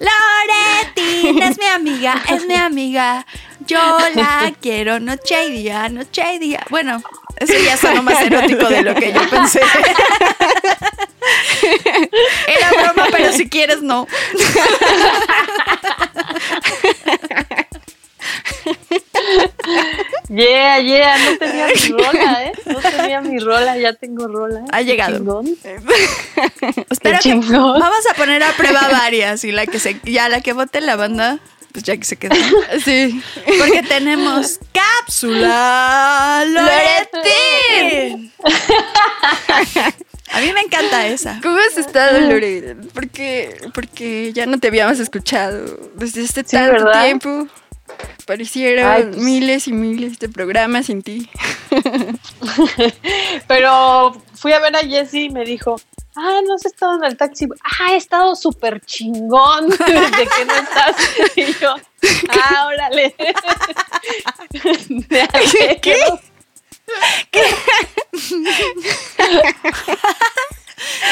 Loretina es mi amiga, es mi amiga. Yo la quiero noche y día, noche y día. Bueno, eso ya sonó más erótico de lo que yo pensé. Era broma, pero si quieres, no. Yeah, yeah, no tenía mi rola, ¿eh? No tenía mi rola, ya tengo rola. Ha llegado. Chingón. Espera que vamos a poner a prueba varias y la que se, ya la que vote la banda, pues ya que se quede. Sí. Porque tenemos cápsula Loretín. A mí me encanta esa. ¿Cómo has estado, Lore? Porque, porque ya no te habíamos escuchado desde este Sí, tanto ¿verdad? tiempo. Parecieron Ay, pues. miles y miles de programas sin ti. Pero fui a ver a Jessie y me dijo, ah, no has estado en el taxi. Ah, he estado súper chingón desde que no estás. Y yo, ah, órale. Me alegro.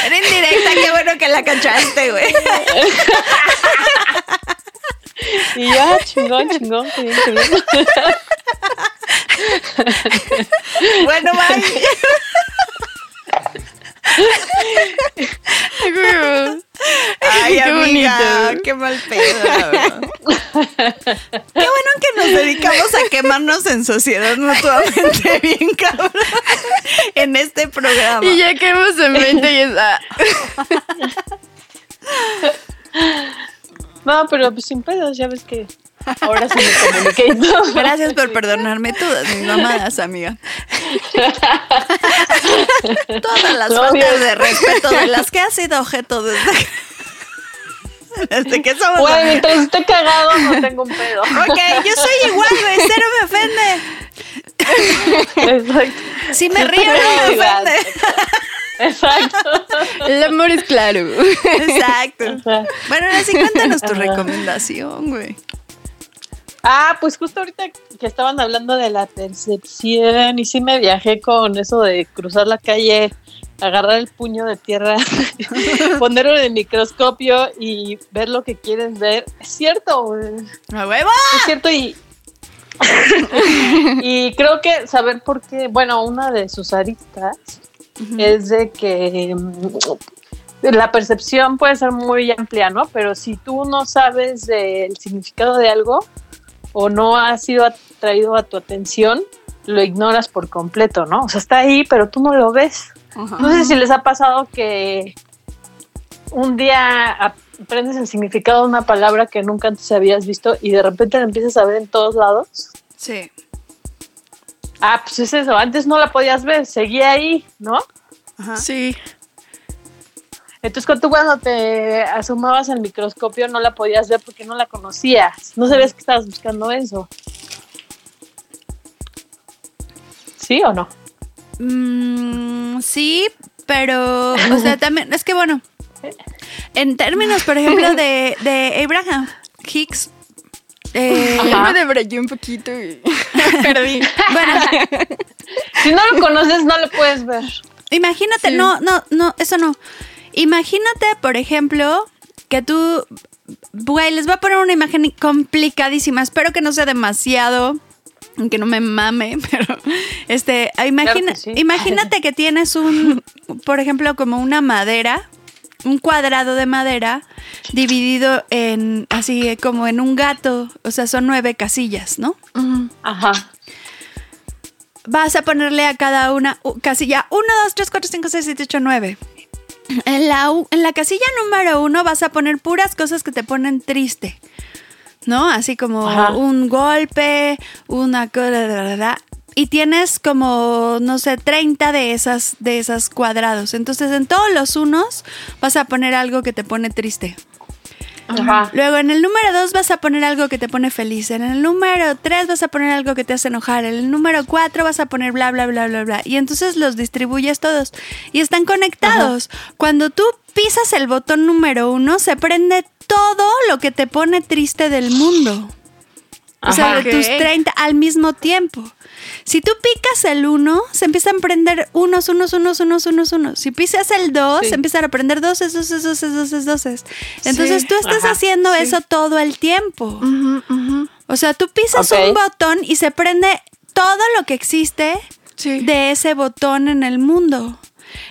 Era indirecta, qué bueno que la cachaste, güey. Y yo, ah, chingón, chingón, qué qué bien. Bueno, bye. Ay, Qué amiga, bonito. qué mal pedo. la verdad. Qué bueno que nos dedicamos a quemarnos en sociedad mutuamente bien cabrón en este programa. Y ya quedamos en 20 y es... ah. No, pero pues sin pedos, ya ves que ahora sí me comuniqué todo. Gracias por perdonarme todas mis mamadas, amiga. Todas las No, faltas de respeto de las que has sido objeto desde que, desde que somos Bueno, amigas. mientras esté cagado no tengo un pedo. Ok, yo soy igual, güey, cero me ofende. Exacto. Si me río no me ofende. Exacto. El amor es claro. Exacto. Bueno, ahora sí cuéntanos tu recomendación, güey. Ah, pues justo ahorita que estaban hablando de la percepción y sí me viajé con eso de cruzar la calle, agarrar el puño de tierra, ponerlo en el microscopio y ver lo que quieres ver. Es cierto. ¡A huevo! Es cierto y y creo que saber por qué, bueno, una de sus aristas es de que mm, la percepción puede ser muy amplia, ¿no? Pero si tú no sabes del significado de algo o no ha sido atraído a tu atención, lo ignoras por completo, ¿no? O sea, está ahí, pero tú no lo ves. No sé si les ha pasado que un día aprendes el significado de una palabra que nunca antes habías visto y de repente la empiezas a ver en todos lados. Sí. Ah, pues es eso, antes no la podías ver, seguía ahí, ¿no? Sí. Entonces cuando tú cuando te asomabas al microscopio no la podías ver porque no la conocías, no sabías que estabas buscando eso. ¿Sí o no? Mm, sí, pero, o sea, también, es que bueno, en términos, por ejemplo, de, de Abraham Hicks, Eh, Ya me debrayé un poquito y perdí. bueno, Si no lo conoces, no lo puedes ver. imagínate, Sí. no, no, no, eso no. Imagínate, por ejemplo, que tú, güey, les voy a poner una imagen complicadísima. Espero que no sea demasiado, que no me mame, pero este, imagina, que sí. imagínate que tienes un, por ejemplo, como una madera, un cuadrado de madera dividido en, así como en un gato, o sea, son nueve casillas, ¿no? Ajá. vas a ponerle a cada una casilla 1, 2, 3, 4, 5, 6, 7, 8, 9. En la, en la casilla número 1 vas a poner puras cosas que te ponen triste. ¿No? Así como Ajá. un golpe, una cosa. Y tienes como, no sé, 30 de esas, de esas cuadrados. Entonces, en todos los unos vas a poner algo que te pone triste. Ajá. Luego en el número 2 vas a poner algo que te pone feliz. En el número 3 vas a poner algo que te hace enojar. En el número 4 vas a poner bla, bla, bla, bla, bla. Y entonces los distribuyes todos. Y están conectados. Cuando tú pisas el botón número 1, se prende todo lo que te pone triste del mundo. O sea, de tus Ok. 30 al mismo tiempo. Si tú picas el 1, se empiezan a prender unos, unos, unos, unos, unos, unos. Si pisas el 2, Sí. se empiezan a prender doses, doses, doses, doses, doses. Entonces Sí. tú estás Ajá. haciendo Sí. eso todo el tiempo. O sea, tú pisas un botón y se prende todo lo que existe Sí. de ese botón en el mundo.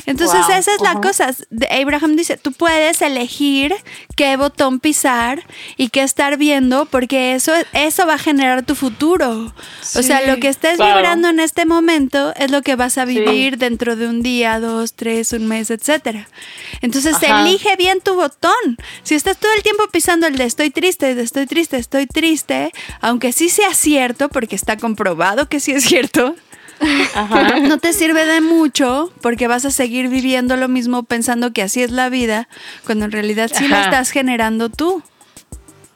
Entonces Wow. esa es la cosa. De- Abraham dice, tú puedes elegir qué botón pisar y qué estar viendo porque eso, eso va a generar tu futuro. O sea, lo que estés Claro. vibrando en este momento es lo que vas a vivir dentro de un día, dos, tres, un mes, etcétera. Entonces Ajá. elige bien tu botón. Si estás todo el tiempo pisando el de estoy triste, de estoy triste, estoy triste, aunque sí sea cierto, porque está comprobado que sí es cierto, Ajá. no te sirve de mucho porque vas a seguir viviendo lo mismo pensando que así es la vida, cuando en realidad sí Ajá. estás generando tú.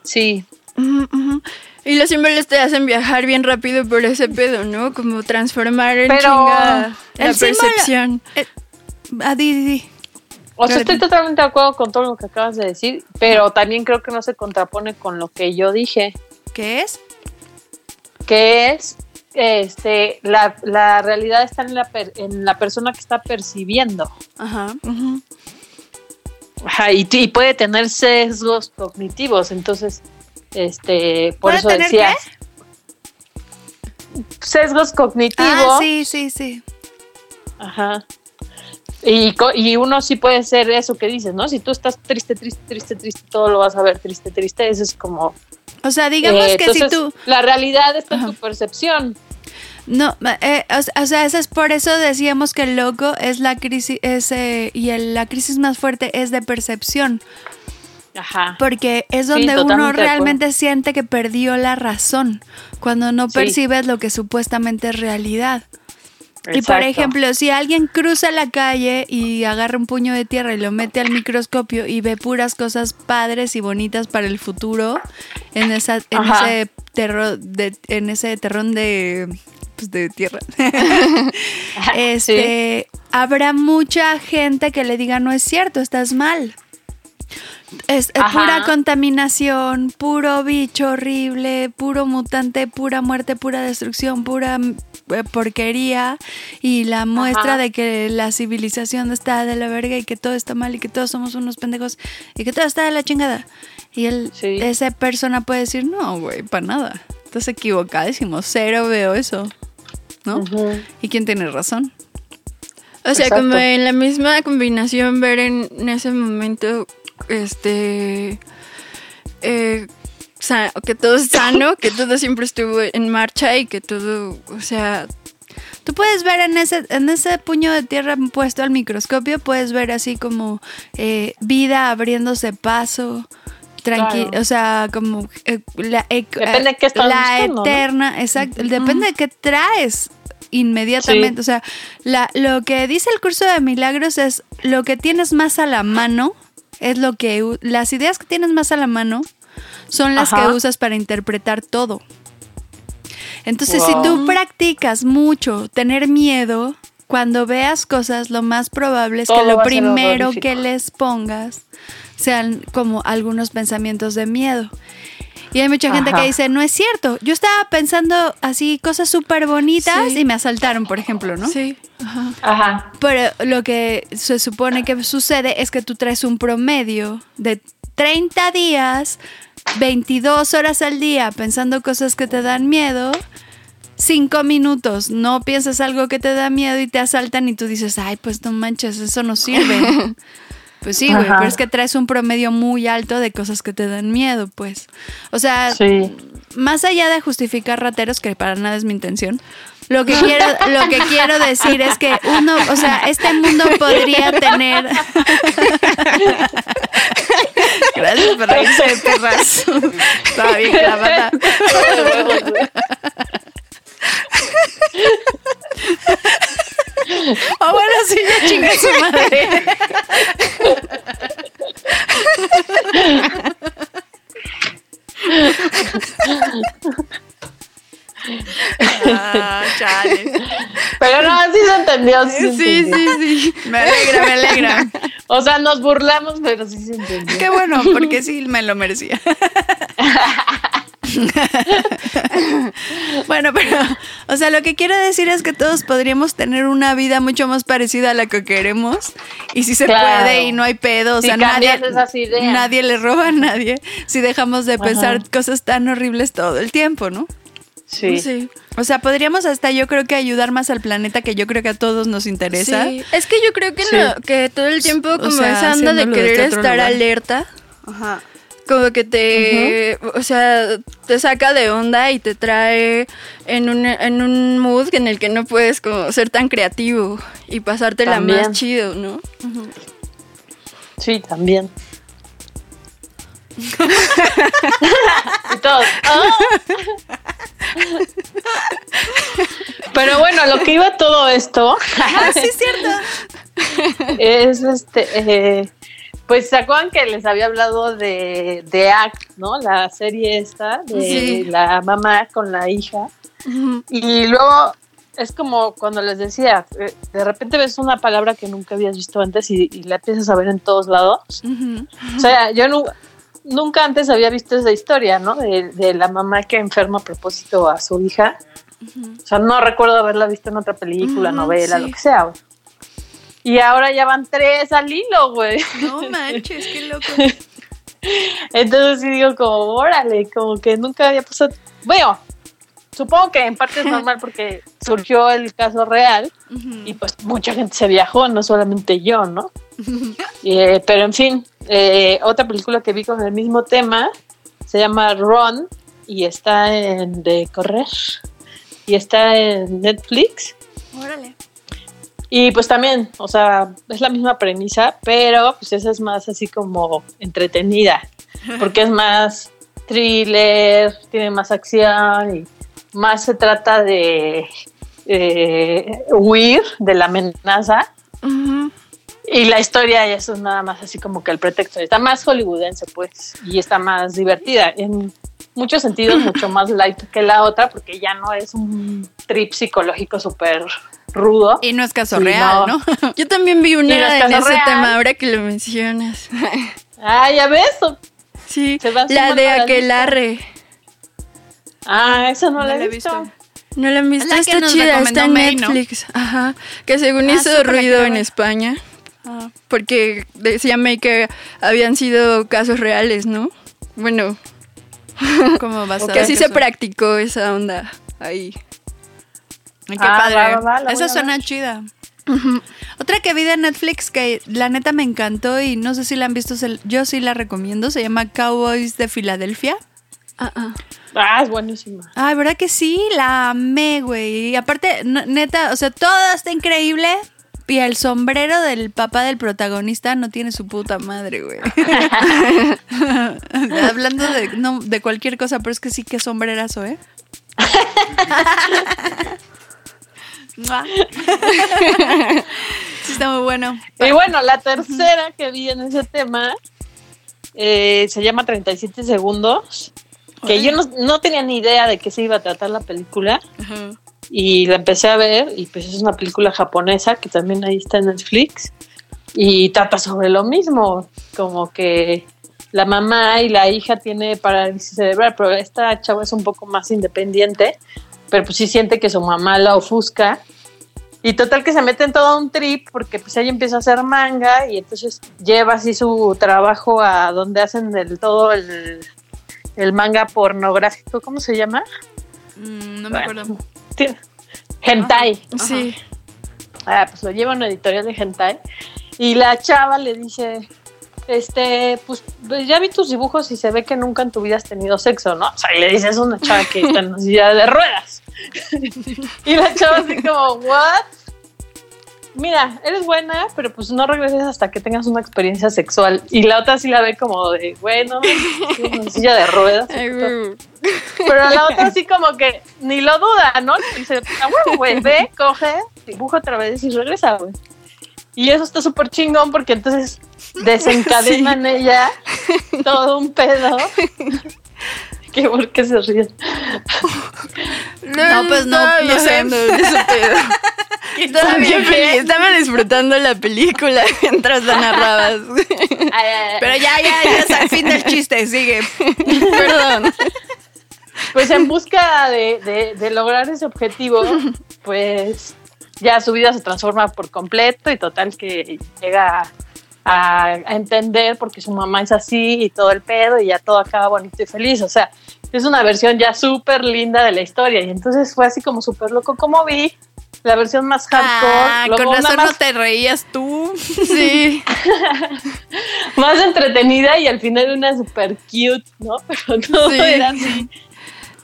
Sí. Y los símbolos te hacen viajar bien rápido por ese pedo, ¿no? Como transformar en Pero chinga la el símbolo- percepción. Eh, ah, di. O sea, estoy totalmente de acuerdo con todo lo que acabas de decir, pero también creo que no se contrapone con lo que yo dije, ¿Qué es? que es este la, la realidad está en la, per- en la persona que está percibiendo. Ajá. Ajá, y, y puede tener sesgos cognitivos, entonces, este, por ¿Puede eso tener decía. Sesgos cognitivos. Ah, sí, sí, sí. Ajá. Y, y uno sí puede ser eso que dices, ¿no? Si tú estás triste, triste, triste, triste, todo lo vas a ver triste, triste. Eso es como. O sea, digamos eh, que si tú... La realidad está Ajá. en tu percepción. No, eh, o, o sea, eso es por eso decíamos que el loco es la crisis, es, eh, y el- la crisis más fuerte es de percepción. Ajá. Porque es Sí, donde uno realmente siente que perdió la razón, cuando no Sí. percibes lo que supuestamente es realidad. Y por ejemplo, si alguien cruza la calle y agarra un puño de tierra y lo mete al microscopio y ve puras cosas padres y bonitas para el futuro, en esa, en Ajá. ese terror, de, en ese terrón de, pues, de tierra, este, habrá mucha gente que le diga no es cierto, estás mal. Es eh, pura contaminación, puro bicho horrible, puro mutante, pura muerte, pura destrucción, pura porquería y la muestra Ajá. de que la civilización está de la verga y que todo está mal y que todos somos unos pendejos y que todo está de la chingada. Y él, Sí. esa persona puede decir, no, güey, para nada. Estás equivocadísimo, cero veo eso. ¿No? ¿Y quién tiene razón? O sea, Exacto. como en la misma combinación ver en, en ese momento, este, eh, sa- que todo es sano, que todo siempre estuvo en marcha y que todo, o sea, Tú puedes ver en ese, en ese puño de tierra puesto al microscopio, puedes ver así como eh, vida abriéndose paso, tranqui Claro. o sea, como eh, la, eh, Depende de qué estás la buscando, ¿no? eterna, exacto, depende de qué traes inmediatamente, Sí. o sea, la, lo que dice el curso de milagros es lo que tienes más a la mano, es lo que, las ideas que tienes más a la mano son las Ajá. que usas para interpretar todo. Entonces, Wow. si tú practicas mucho tener miedo, cuando veas cosas, lo más probable es que lo primero que les pongas sean como algunos pensamientos de miedo. Y hay mucha gente Ajá. que dice, no es cierto. Yo estaba pensando así cosas súper bonitas Sí. y me asaltaron, por ejemplo, ¿no? Sí. Ajá. Ajá. Pero lo que se supone que sucede es que tú traes un promedio de 30 días, 22 horas al día pensando cosas que te dan miedo. 5 minutos, no piensas algo que te da miedo y te asaltan y tú dices, ay, pues no manches, eso no sirve. pues sí, güey, pero es que traes un promedio muy alto de cosas que te dan miedo, pues. O sea, Sí. más allá de justificar rateros, que para nada es mi intención, lo que quiero, lo que quiero decir es que uno, o sea, este mundo podría tener. Gracias por reírse, perras. Estaba bien clavada. Ah, bueno, sí, ya chinga su madre. Ah, chale. Pero no, sí se entendió. Sí, Sí, sí, sí. Me alegra, me alegra. O sea, nos burlamos, pero sí se entendió. Qué bueno, porque sí me lo merecía. bueno, pero, o sea, lo que quiero decir es que todos podríamos tener una vida mucho más parecida a la que queremos. Y si se Claro. puede y no hay pedo, o Si sea, nadie, esas ideas. nadie le roba a nadie si dejamos de pensar Ajá. cosas tan horribles todo el tiempo, ¿no? Sí. Sí. O sea, podríamos hasta yo creo que ayudar más al planeta que yo creo que a todos nos interesa. Sí. Es que yo creo que, Sí. no- que todo el tiempo O como sea, esa onda de querer estar lugar. alerta. Como que te, o sea, te saca de onda y te trae en un, en un mood en el que no puedes como ser tan creativo y pasártela También. más chido, ¿no? Sí, también. Y todos. "Ah". Pero bueno, lo que iba todo esto Ah, sí, cierto. es este. eh, pues se acuerdan que les había hablado de, de Act, ¿no? La serie esta de Sí. la mamá con la hija. Y luego es como cuando les decía, eh, de repente ves una palabra que nunca habías visto antes y, y la empiezas a ver en todos lados. O sea, yo nu- nunca antes había visto esa historia, ¿no? De, de la mamá que enferma a propósito a su hija. O sea, no recuerdo haberla visto en otra película, Ujú, novela, sí. lo que sea. güey. Y ahora ya van tres al hilo, güey. No manches, qué loco. Entonces sí digo como, órale, como que nunca había pasado. Bueno, supongo que en parte es normal porque surgió el caso real y pues mucha gente se viajó, no solamente yo, ¿no? Eh, pero en fin, eh, otra película que vi con el mismo tema se llama Run y está en De Correr y está en Netflix. Órale. Y pues también, o sea, es la misma premisa, pero pues esa es más así como entretenida, porque es más thriller, tiene más acción y más se trata de eh, huir de la amenaza. Y la historia eso es nada más así como que el pretexto. Está más hollywoodense, pues, y está más divertida. En muchos sentidos, mucho más light que la otra, porque ya no es un trip psicológico súper rudo. Y no es caso real, no. ¿no? Yo también vi una no es en ese real. tema ahora que lo mencionas. Ah, ya ves. Sí, la de Aquelarre. Ah, esa no, No la la he visto. visto. No la han visto, la está chida, está en May, ¿no? Netflix. Ajá. Que según Ah, hizo ruido en. España. Ah. Porque decía May que habían sido casos reales, ¿no? Bueno, Como basada que en sí se practicó esa onda ahí. Qué Ah, padre. va, va, va, la voy Esa a suena chida. Otra que vi de Netflix que la neta me encantó y no sé si la han visto, yo sí la recomiendo, se llama Cowboys de Filadelfia. Ah, ah. Ah, es buenísima. Ay, ¿verdad que sí? La amé, güey. Y aparte, neta, o sea, todo está increíble. Y el sombrero del papá del protagonista no tiene su puta madre, güey. Hablando de, no, de cualquier cosa, pero es que sí que sombrerazo, ¿eh? Sí, está muy bueno. Y bueno, la tercera que vi en ese tema eh, se llama 37 segundos. Que yo no, no tenía ni idea de qué se iba a tratar la película. Y la empecé a ver y pues es una película japonesa que también ahí está en Netflix. Y trata sobre lo mismo, como que la mamá y la hija tiene parálisis cerebral, pero esta chava es un poco más independiente, pero pues sí siente que su mamá la ofusca. Y total que se mete en todo un trip porque pues ella empieza a hacer manga y entonces lleva así su trabajo a donde hacen el, todo el, el manga pornográfico, ¿cómo se llama? Mm, no me Bueno. acuerdo. Sí. Hentai. Sí. Ah, pues lo lleva a una editorial de hentai y la chava le dice, este, pues pues, ya vi tus dibujos y se ve que nunca en tu vida has tenido sexo, ¿no? O sea, y le dice, es una chava que está en una silla de ruedas. y la chava así como, ¿what? Mira, eres buena, pero pues no regreses hasta que tengas una experiencia sexual. Y la otra sí la ve como de, bueno, en una silla de ruedas. Pero la otra así como que ni lo duda, ¿no? Dice, ah, bueno, güey, ve, coge, dibuja otra vez y regresa, güey. Y eso está súper chingón porque entonces desencadena en ella todo un pedo. ¿Qué, ¿Por qué se ríen? No, pues no, estaba no sé. pedo. Estaba bien feliz, estaba disfrutando la película mientras la narrabas. Pero ya, ya, ya es al fin del chiste, sigue. Perdón. Pues en busca de, de- de lograr ese objetivo, pues ya su vida se transforma por completo y total que llega a, a entender porque su mamá es así y todo el pedo y ya todo acaba bonito y feliz. O sea, es una versión ya súper linda de la historia y entonces fue así como súper loco como vi la versión más hardcore. Ah, luego con razón más, no te reías tú. Sí. más entretenida y al final una súper cute, ¿no? Pero todo Sí. era así.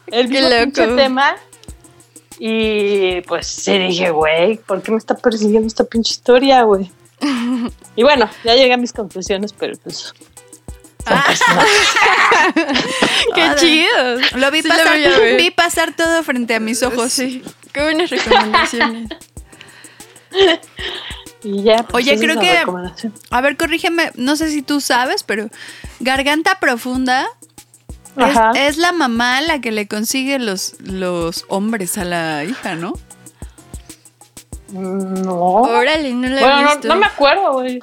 El mismo tema. Y pues sí dije, güey, ¿por qué me está persiguiendo esta pinche historia, güey? Y bueno, ya llegué a mis conclusiones, pero pues. Ah. Qué chido. Lo vi Sí, pasar, vi pasar todo frente a mis ojos. Sí. Qué buenas recomendaciones. Y ya, pues, Oye, creo que-. A ver, corrígeme, no sé si tú sabes, pero Garganta Profunda es, Ajá. es la mamá la que le consigue los, los hombres a la hija, ¿no? No. Órale, no la he Bueno, no me acuerdo, güey.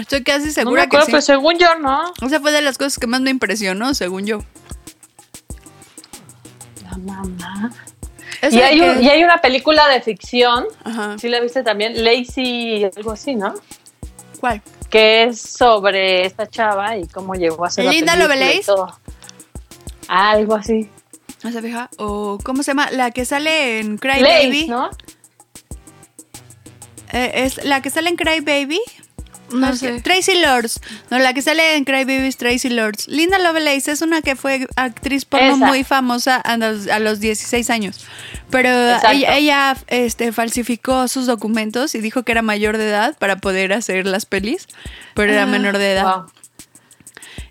Estoy casi No me segura acuerdo, que pero sí. según yo, no. Esa fue de las cosas que más me impresionó, según yo. La mamá. Es Y hay, un- y hay una película de ficción, Ajá. sí la viste también, Lazy, algo así, ¿no? ¿Cuál? que es sobre esta chava y cómo llegó a ser la ¿Linda película y Lovelace? Algo así. ¿No se fija? ¿O cómo se llama? La que sale en Cry Lace, Baby. ¿no? Eh, ¿Es la que sale en Cry Baby? No que- sé. Tracy Lords. No, la que sale en Cry Baby es Tracy Lords. Linda Lovelace es una que fue actriz porno Esa. muy famosa a los, a los 16 años. Pero ella, ella, este, falsificó sus documentos y dijo que era mayor de edad para poder hacer las pelis, pero era menor de edad. Wow.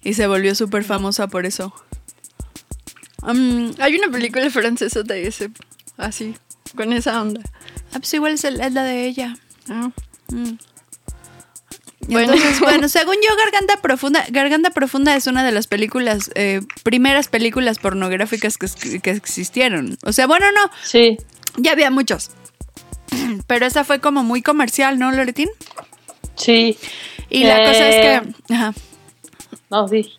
Y se volvió súper famosa por eso. Mm, Hay una película francesa de ese, así, con esa onda. ah, pues igual es la de ella. Ah. Mm. Bueno. Entonces, bueno, según yo, Garganta Profunda, Garganta Profunda es una de las películas, eh, primeras películas pornográficas que, que existieron. O sea, bueno, no, Sí, ya había muchos. Pero esa fue como muy comercial, ¿no, Loretín? sí. Y la cosa es Eh. que, ajá. No, sí.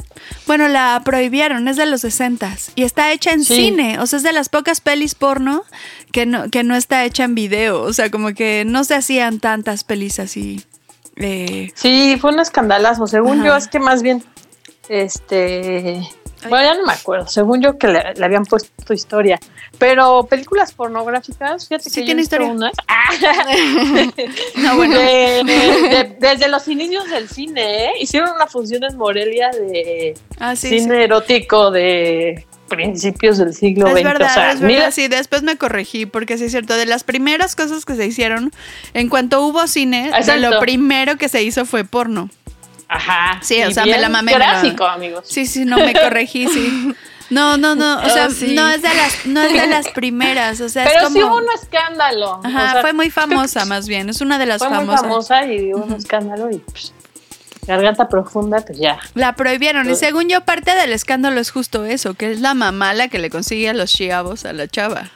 bueno, la prohibieron, es de los 60 y está hecha en Sí. cine. O sea, es de las pocas pelis porno que no, que no está hecha en video. O sea, como que no se hacían tantas pelis así. Eh, Sí, fue un escandalazo. Según Ajá. yo, es que más bien, este. Bueno, ya no me acuerdo. Según yo, que le, le habían puesto historia. Pero películas pornográficas, fíjate Sí que tiene historia. unas. no, bueno. De- de- desde los inicios del cine, ¿eh? Hicieron una función en Morelia de Ah, sí, cine sí. erótico de principios del siglo Es XX. verdad, o sea, es verdad. mira- Sí, después me corregí, porque sí es cierto. De las primeras cosas que se hicieron, en cuanto hubo cine, Exacto. lo primero que se hizo fue porno. Ajá. Sí, o sea, me la mamé, la- Gráfico, amigos. Sí, sí, no me corregí, sí. No, no, no. O sea, Oh, sí. no es de las, no es de las primeras. O sea, es Pero como. sí hubo un escándalo. Ajá, o sea, fue muy famosa, más bien. Es una de las Fue muy famosas. famosa y hubo un escándalo y pues, garganta profunda, pues ya. La prohibieron. Y según yo, parte del escándalo es justo eso, que es la mamá la que le consigue a los chiavos a la chava.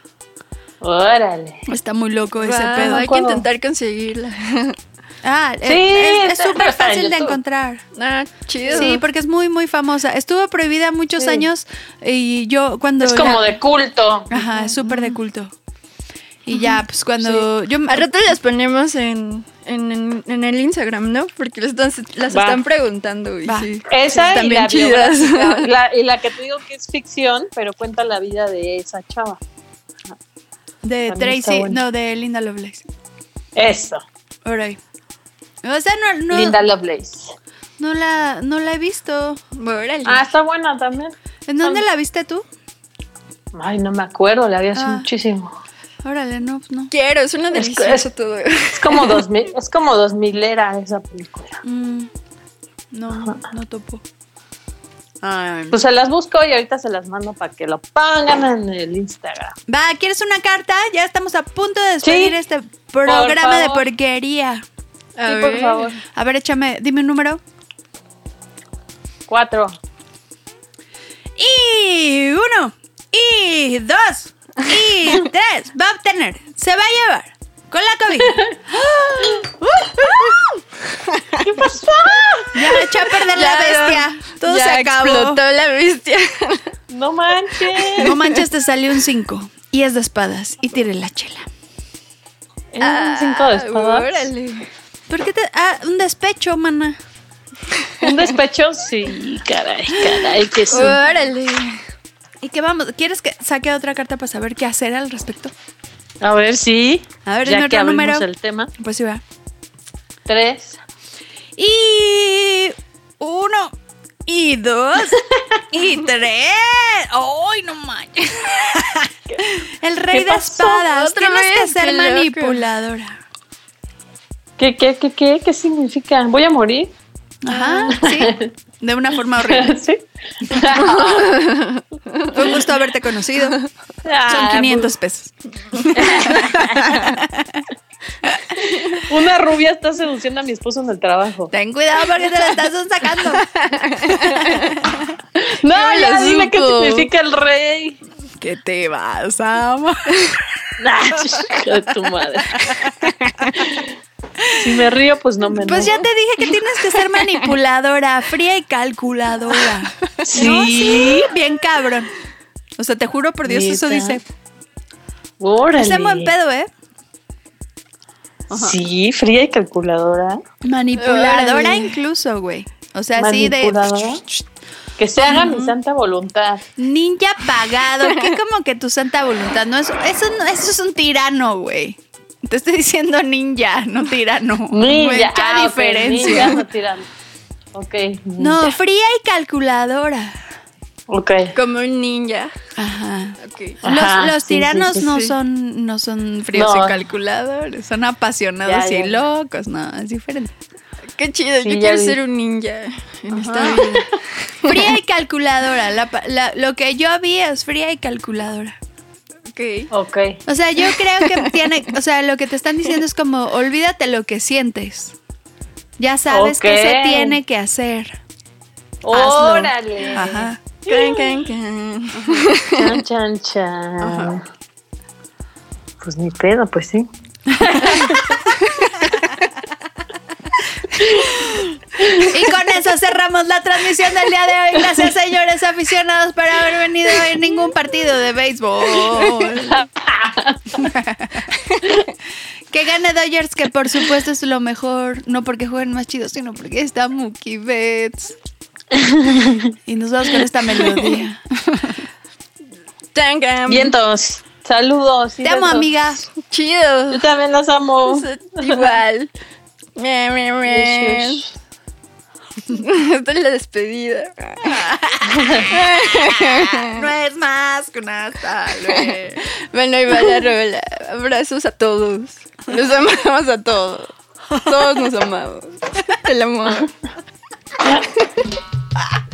Órale. Está muy loco ese Guau, pedo. hay que intentar conseguirla. Ah, Sí, eh, es- es súper fácil de encontrar. Ah, chido. Sí, porque es muy, muy famosa. Estuvo prohibida muchos Sí. años y yo cuando... Es como la- de culto. Ajá, es súper de culto. Y ya, pues cuando yo... Al rato las ponemos en, en, en- en el Instagram, ¿no? Porque las, están- las Va. están preguntando y sí. Esa están y bien la, chidas. La- y la que te digo que es ficción, pero cuenta la vida de esa chava. De También Tracy, no, de Linda Lovelace. Eso. O sea, no, no, Linda Lovelace. no, la, no la he visto. Órale. Ah, está buena también. ¿En dónde la viste tú? Ay, no me acuerdo, la vi hace Ah. muchísimo. Órale, no, pues no. Quiero, es una Es- deliciosa es- todo. Es como dos mil, es como dos mil era esa película. Mm, no, no topo. Ay. Pues se las busco y ahorita se las mando para que lo pongan en el Instagram. Va, ¿quieres una carta? Ya estamos a punto de despedir Sí, este programa de porquería. A sí, ver. por favor. A ver, échame, dime un número. Cuatro. Y uno, y dos, y tres. Va a obtener, se va a llevar con la cobija. ¿Qué pasó? Ya echó a perder la bestia. Todo ya se acabó. explotó la bestia. No manches. No manches, te salió un 5. Y es de espadas. Y tire la chela. ¿Es un cinco de espadas? Órale. ¿Por qué te.? Ah, un despecho, mana. ¿Un despecho? Sí, caray, caray, que sí. Órale. ¿Y qué vamos? ¿Quieres que saque otra carta para saber qué hacer al respecto? A ver, sí. A ver, ya que abrimos número. el tema. Pues sí, va. Tres. Y. Uno. Y dos. y tres. ¡Ay, no manches! El rey ¿Qué de espadas. Otra Tienes que ser qué manipuladora. ¿Qué, qué, qué, qué, qué significa? ¿Voy a morir? Ajá, sí. De una forma horrible. sí. Fue un gusto haberte conocido. Son Ah, 500 pesos. Una rubia está seduciendo a mi esposo en el trabajo. Ten cuidado porque te la estás sacando. No, ya dime qué significa el rey. Que te vas a amar. Ah, hijo de tu madre. Si me río, pues no me Pues ya te dije que tienes que ser manipuladora, fría y calculadora. Sí. No, sí, bien cabrón. O sea, te juro por Dios, eso ¿Neta? dice. Órale. Es en buen pedo, ¿eh? Sí, fría y calculadora. Manipuladora incluso, güey. O sea, así de. Que se haga mi santa voluntad. ninja pagado. ¿Qué como que tu santa voluntad? No, eso, eso, no- eso es un tirano, güey. Te estoy diciendo ninja, no tirano. Ninja. Mucha Ah, diferencia. ninja, no tirando. Ok. No, fría y calculadora. Ok. Como un ninja. Ajá. Los los sí, sí, tiranos sí, no sí. son no son fríos No. y calculadores, son apasionados Ya, y locos, no, es diferente. Qué chido. Sí, Yo quiero vi. ser un ninja en esta vida. Fría y calculadora, la pa- la- lo que yo vi es fría y calculadora. Ok. Ok. O sea, yo creo que tiene, o sea, lo que te están diciendo es como olvídate lo que sientes. Ya sabes Ok. qué se tiene que hacer. Hazlo. Órale. Ajá. Can, can, can. Chan, chan, chan. Pues ni pedo, pues sí. Y con eso cerramos la transmisión del día de hoy. Gracias, señores aficionados, por haber venido en ningún partido de béisbol. que gane Dodgers, que por supuesto es lo mejor, no porque jueguen más chidos, sino porque está Mookie Betts. Y nos vamos con esta melodía. Vientos. Saludos. y Te amo, amiga. Chido. Yo también las amo. Igual. Esta es la despedida. No es más que una. Bueno, ahí va la rola. Abrazos a todos. Los amamos a todos. Todos nos amamos. El amor.